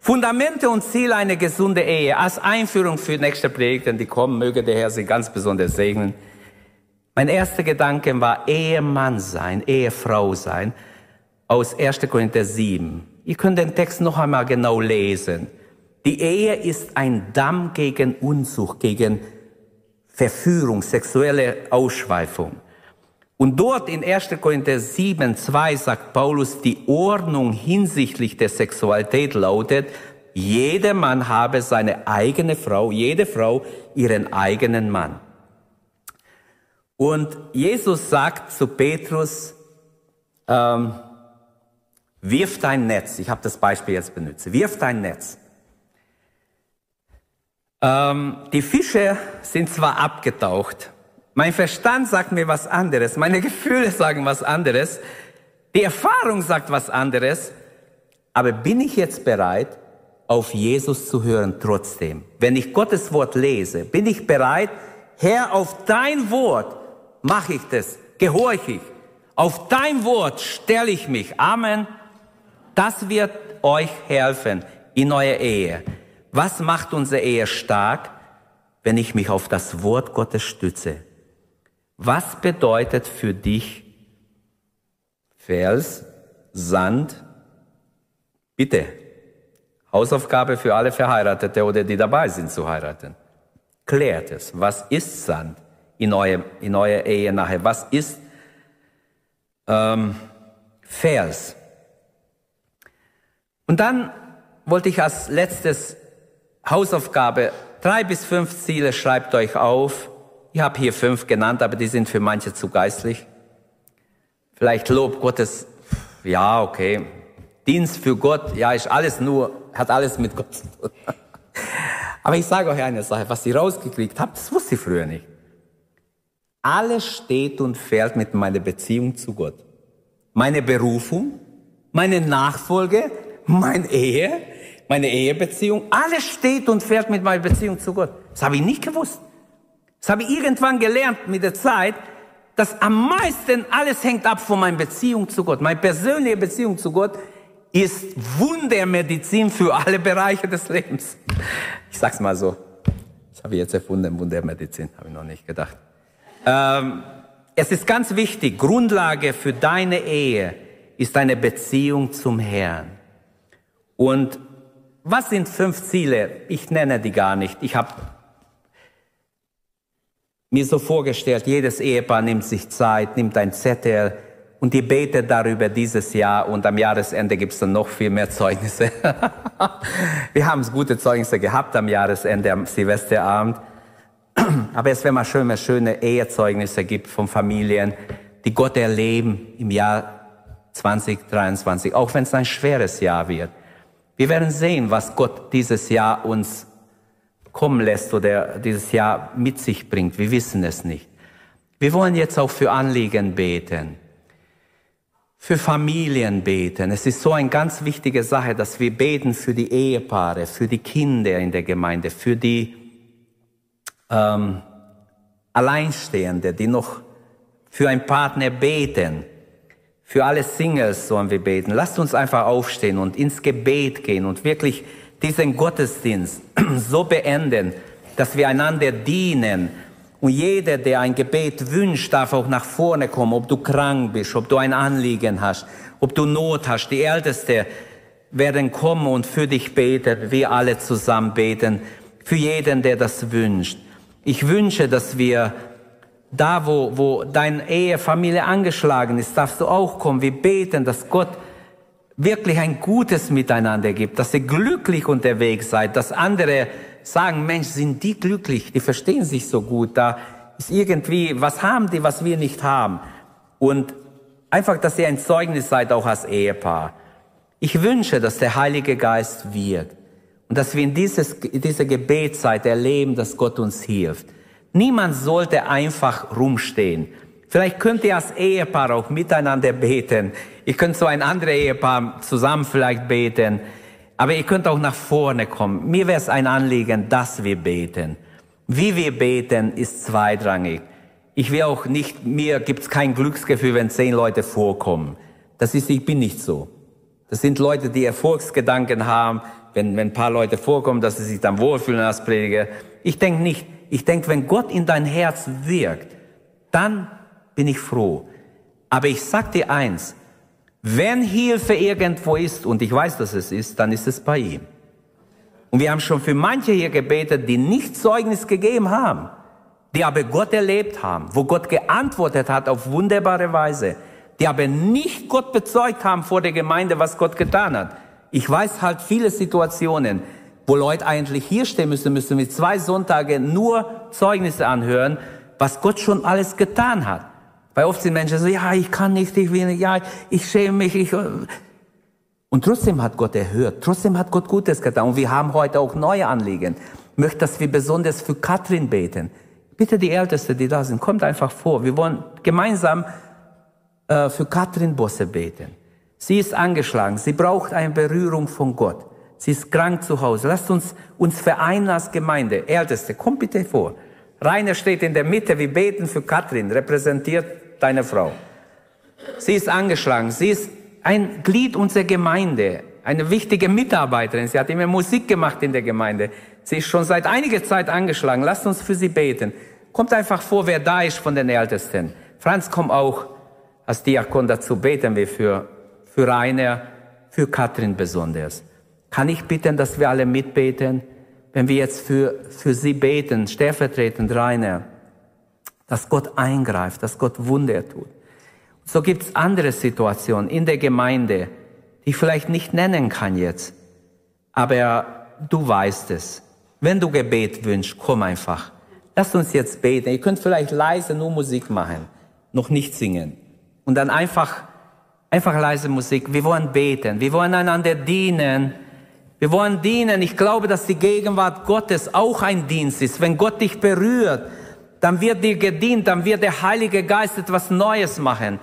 Fundamente und Ziele einer gesunden Ehe. Als Einführung für nächste Predigten, die kommen, möge der Herr sie ganz besonders segnen. Mein erster Gedanke war Ehemann sein, Ehefrau sein. Aus 1. Korinther 7. Ihr könnt den Text noch einmal genau lesen. Die Ehe ist ein Damm gegen Unzucht, gegen Verführung, sexuelle Ausschweifung. Und dort in 1. Korinther 7, 2 sagt Paulus, die Ordnung hinsichtlich der Sexualität lautet, jeder Mann habe seine eigene Frau, jede Frau ihren eigenen Mann. Und Jesus sagt zu Petrus, ähm, Wirf dein Netz. Ich habe das Beispiel jetzt benutzt. Wirf dein Netz. Ähm, die Fische sind zwar abgetaucht. Mein Verstand sagt mir was anderes. Meine Gefühle sagen was anderes. Die Erfahrung sagt was anderes. Aber bin ich jetzt bereit, auf Jesus zu hören trotzdem? Wenn ich Gottes Wort lese, bin ich bereit, Herr, auf dein Wort mache ich das, gehorche ich. Auf dein Wort stelle ich mich. Amen. Das wird euch helfen in eurer Ehe. Was macht unsere Ehe stark? Wenn ich mich auf das Wort Gottes stütze. Was bedeutet für dich Fels, Sand? Bitte. Hausaufgabe für alle Verheiratete oder die dabei sind zu heiraten. Klärt es. Was ist Sand in eurer, in eurer Ehe nachher? Was ist ähm, Vers? Und dann wollte ich als letztes Hausaufgabe drei bis fünf Ziele schreibt euch auf. Ich habe hier fünf genannt, aber die sind für manche zu geistlich. Vielleicht Lob Gottes, ja, okay. Dienst für Gott, ja, ist alles nur, hat alles mit Gott zu tun. (laughs) Aber ich sage euch eine Sache, was ihr rausgekriegt habt, das wusste ich früher nicht. Alles steht und fällt mit meiner Beziehung zu Gott. meine Berufung, meine Nachfolge, meine Ehe, meine Ehebeziehung, alles steht und fährt mit meiner Beziehung zu Gott. Das habe ich nicht gewusst. Das habe ich irgendwann gelernt mit der Zeit, dass am meisten alles hängt ab von meiner Beziehung zu Gott. Meine persönliche Beziehung zu Gott ist Wundermedizin für alle Bereiche des Lebens. Ich sag's mal so. Das habe ich jetzt erfunden, Wundermedizin, habe ich noch nicht gedacht. Ähm, es ist ganz wichtig, Grundlage für deine Ehe ist eine Beziehung zum Herrn. Und was sind fünf Ziele? Ich nenne die gar nicht. Ich habe mir so vorgestellt, jedes Ehepaar nimmt sich Zeit, nimmt ein Zettel und die betet darüber dieses Jahr und am Jahresende gibt es dann noch viel mehr Zeugnisse. (laughs) Wir haben gute Zeugnisse gehabt am Jahresende, am Silvesterabend. Aber es wäre mal schön, wenn es schöne Ehezeugnisse gibt von Familien, die Gott erleben im Jahr 2023, auch wenn es ein schweres Jahr wird. Wir werden sehen, was Gott dieses Jahr uns kommen lässt oder dieses Jahr mit sich bringt. Wir wissen es nicht. Wir wollen jetzt auch für Anliegen beten, für Familien beten. Es ist so eine ganz wichtige Sache, dass wir beten für die Ehepaare, für die Kinder in der Gemeinde, für die ähm, Alleinstehende, die noch für einen Partner beten. Für alle Singles sollen wir beten. Lasst uns einfach aufstehen und ins Gebet gehen und wirklich diesen Gottesdienst (clears throat) so beenden, dass wir einander dienen. Und jeder, der ein Gebet wünscht, darf auch nach vorne kommen, ob du krank bist, ob du ein Anliegen hast, ob du Not hast. Die Älteste werden kommen und für dich beten. Wir alle zusammen beten. Für jeden, der das wünscht. Ich wünsche, dass wir da, wo, wo deine Ehefamilie angeschlagen ist, darfst du auch kommen. Wir beten, dass Gott wirklich ein gutes Miteinander gibt, dass ihr glücklich unterwegs seid, dass andere sagen, Mensch, sind die glücklich, die verstehen sich so gut, da ist irgendwie, was haben die, was wir nicht haben. Und einfach, dass ihr ein Zeugnis seid, auch als Ehepaar. Ich wünsche, dass der Heilige Geist wirkt und dass wir in, dieses, in dieser Gebetszeit erleben, dass Gott uns hilft. Niemand sollte einfach rumstehen. Vielleicht könnt ihr als Ehepaar auch miteinander beten. Ihr könnt so ein anderes Ehepaar zusammen vielleicht beten. Aber ihr könnt auch nach vorne kommen. Mir wäre es ein Anliegen, dass wir beten. Wie wir beten, ist zweitrangig. Ich will auch nicht, mir gibt es kein Glücksgefühl, wenn zehn Leute vorkommen. Das ist, ich bin nicht so. Das sind Leute, die Erfolgsgedanken haben, wenn, wenn ein paar Leute vorkommen, dass sie sich dann wohlfühlen als Prediger. Ich denke nicht. Ich denke, wenn Gott in dein Herz wirkt, dann bin ich froh. Aber ich sag dir eins, wenn Hilfe irgendwo ist, und ich weiß, dass es ist, dann ist es bei ihm. Und wir haben schon für manche hier gebetet, die nicht Zeugnis gegeben haben, die aber Gott erlebt haben, wo Gott geantwortet hat auf wunderbare Weise, die aber nicht Gott bezeugt haben vor der Gemeinde, was Gott getan hat. Ich weiß halt viele Situationen, wo Leute eigentlich hier stehen müssen, müssen mit zwei Sonntage nur Zeugnisse anhören, was Gott schon alles getan hat. Weil oft sind Menschen so, ja, ich kann nicht, ich will nicht, ja, ich schäme mich. Ich, und trotzdem hat Gott erhört, trotzdem hat Gott Gutes getan. Und wir haben heute auch neue Anliegen. Ich möchte, dass wir besonders für Katrin beten. Bitte die Älteste, die da sind, kommt einfach vor. Wir wollen gemeinsam äh, für Katrin Bosse beten. Sie ist angeschlagen, sie braucht eine Berührung von Gott. Sie ist krank zu Hause. Lasst uns uns vereinen als Gemeinde. Älteste, komm bitte vor. Rainer steht in der Mitte. Wir beten für Katrin, repräsentiert deine Frau. Sie ist angeschlagen. Sie ist ein Glied unserer Gemeinde, eine wichtige Mitarbeiterin. Sie hat immer Musik gemacht in der Gemeinde. Sie ist schon seit einiger Zeit angeschlagen. Lasst uns für sie beten. Kommt einfach vor, wer da ist von den Ältesten. Franz, komm auch als Diakon dazu. Beten wir für, für Rainer, für Katrin besonders. Kann ich bitten, dass wir alle mitbeten? wenn wir jetzt für, für sie beten, stellvertretend Rainer, dass Gott eingreift, dass Gott Wunder tut. So gibt es andere Situationen in der Gemeinde, die ich vielleicht nicht nennen kann jetzt, aber du weißt es. Wenn du Gebet wünschst, komm einfach. Lass uns jetzt beten. Ihr könnt vielleicht leise nur Musik machen, noch nicht singen. Und dann einfach, einfach leise Musik. Wir wollen beten. Wir wollen einander dienen. Wir wollen dienen. Ich glaube, dass die Gegenwart Gottes auch ein Dienst ist. Wenn Gott dich berührt, dann wird dir gedient, dann wird der Heilige Geist etwas Neues machen.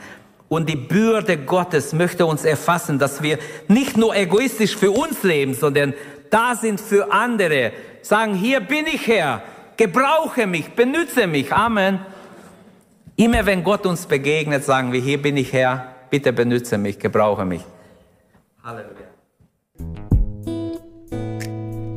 Und die Bürde Gottes möchte uns erfassen, dass wir nicht nur egoistisch für uns leben, sondern da sind für andere. Sagen, hier bin ich Herr, gebrauche mich, benütze mich. Amen. Immer wenn Gott uns begegnet, sagen wir, hier bin ich Herr, bitte benütze mich, gebrauche mich. Halleluja.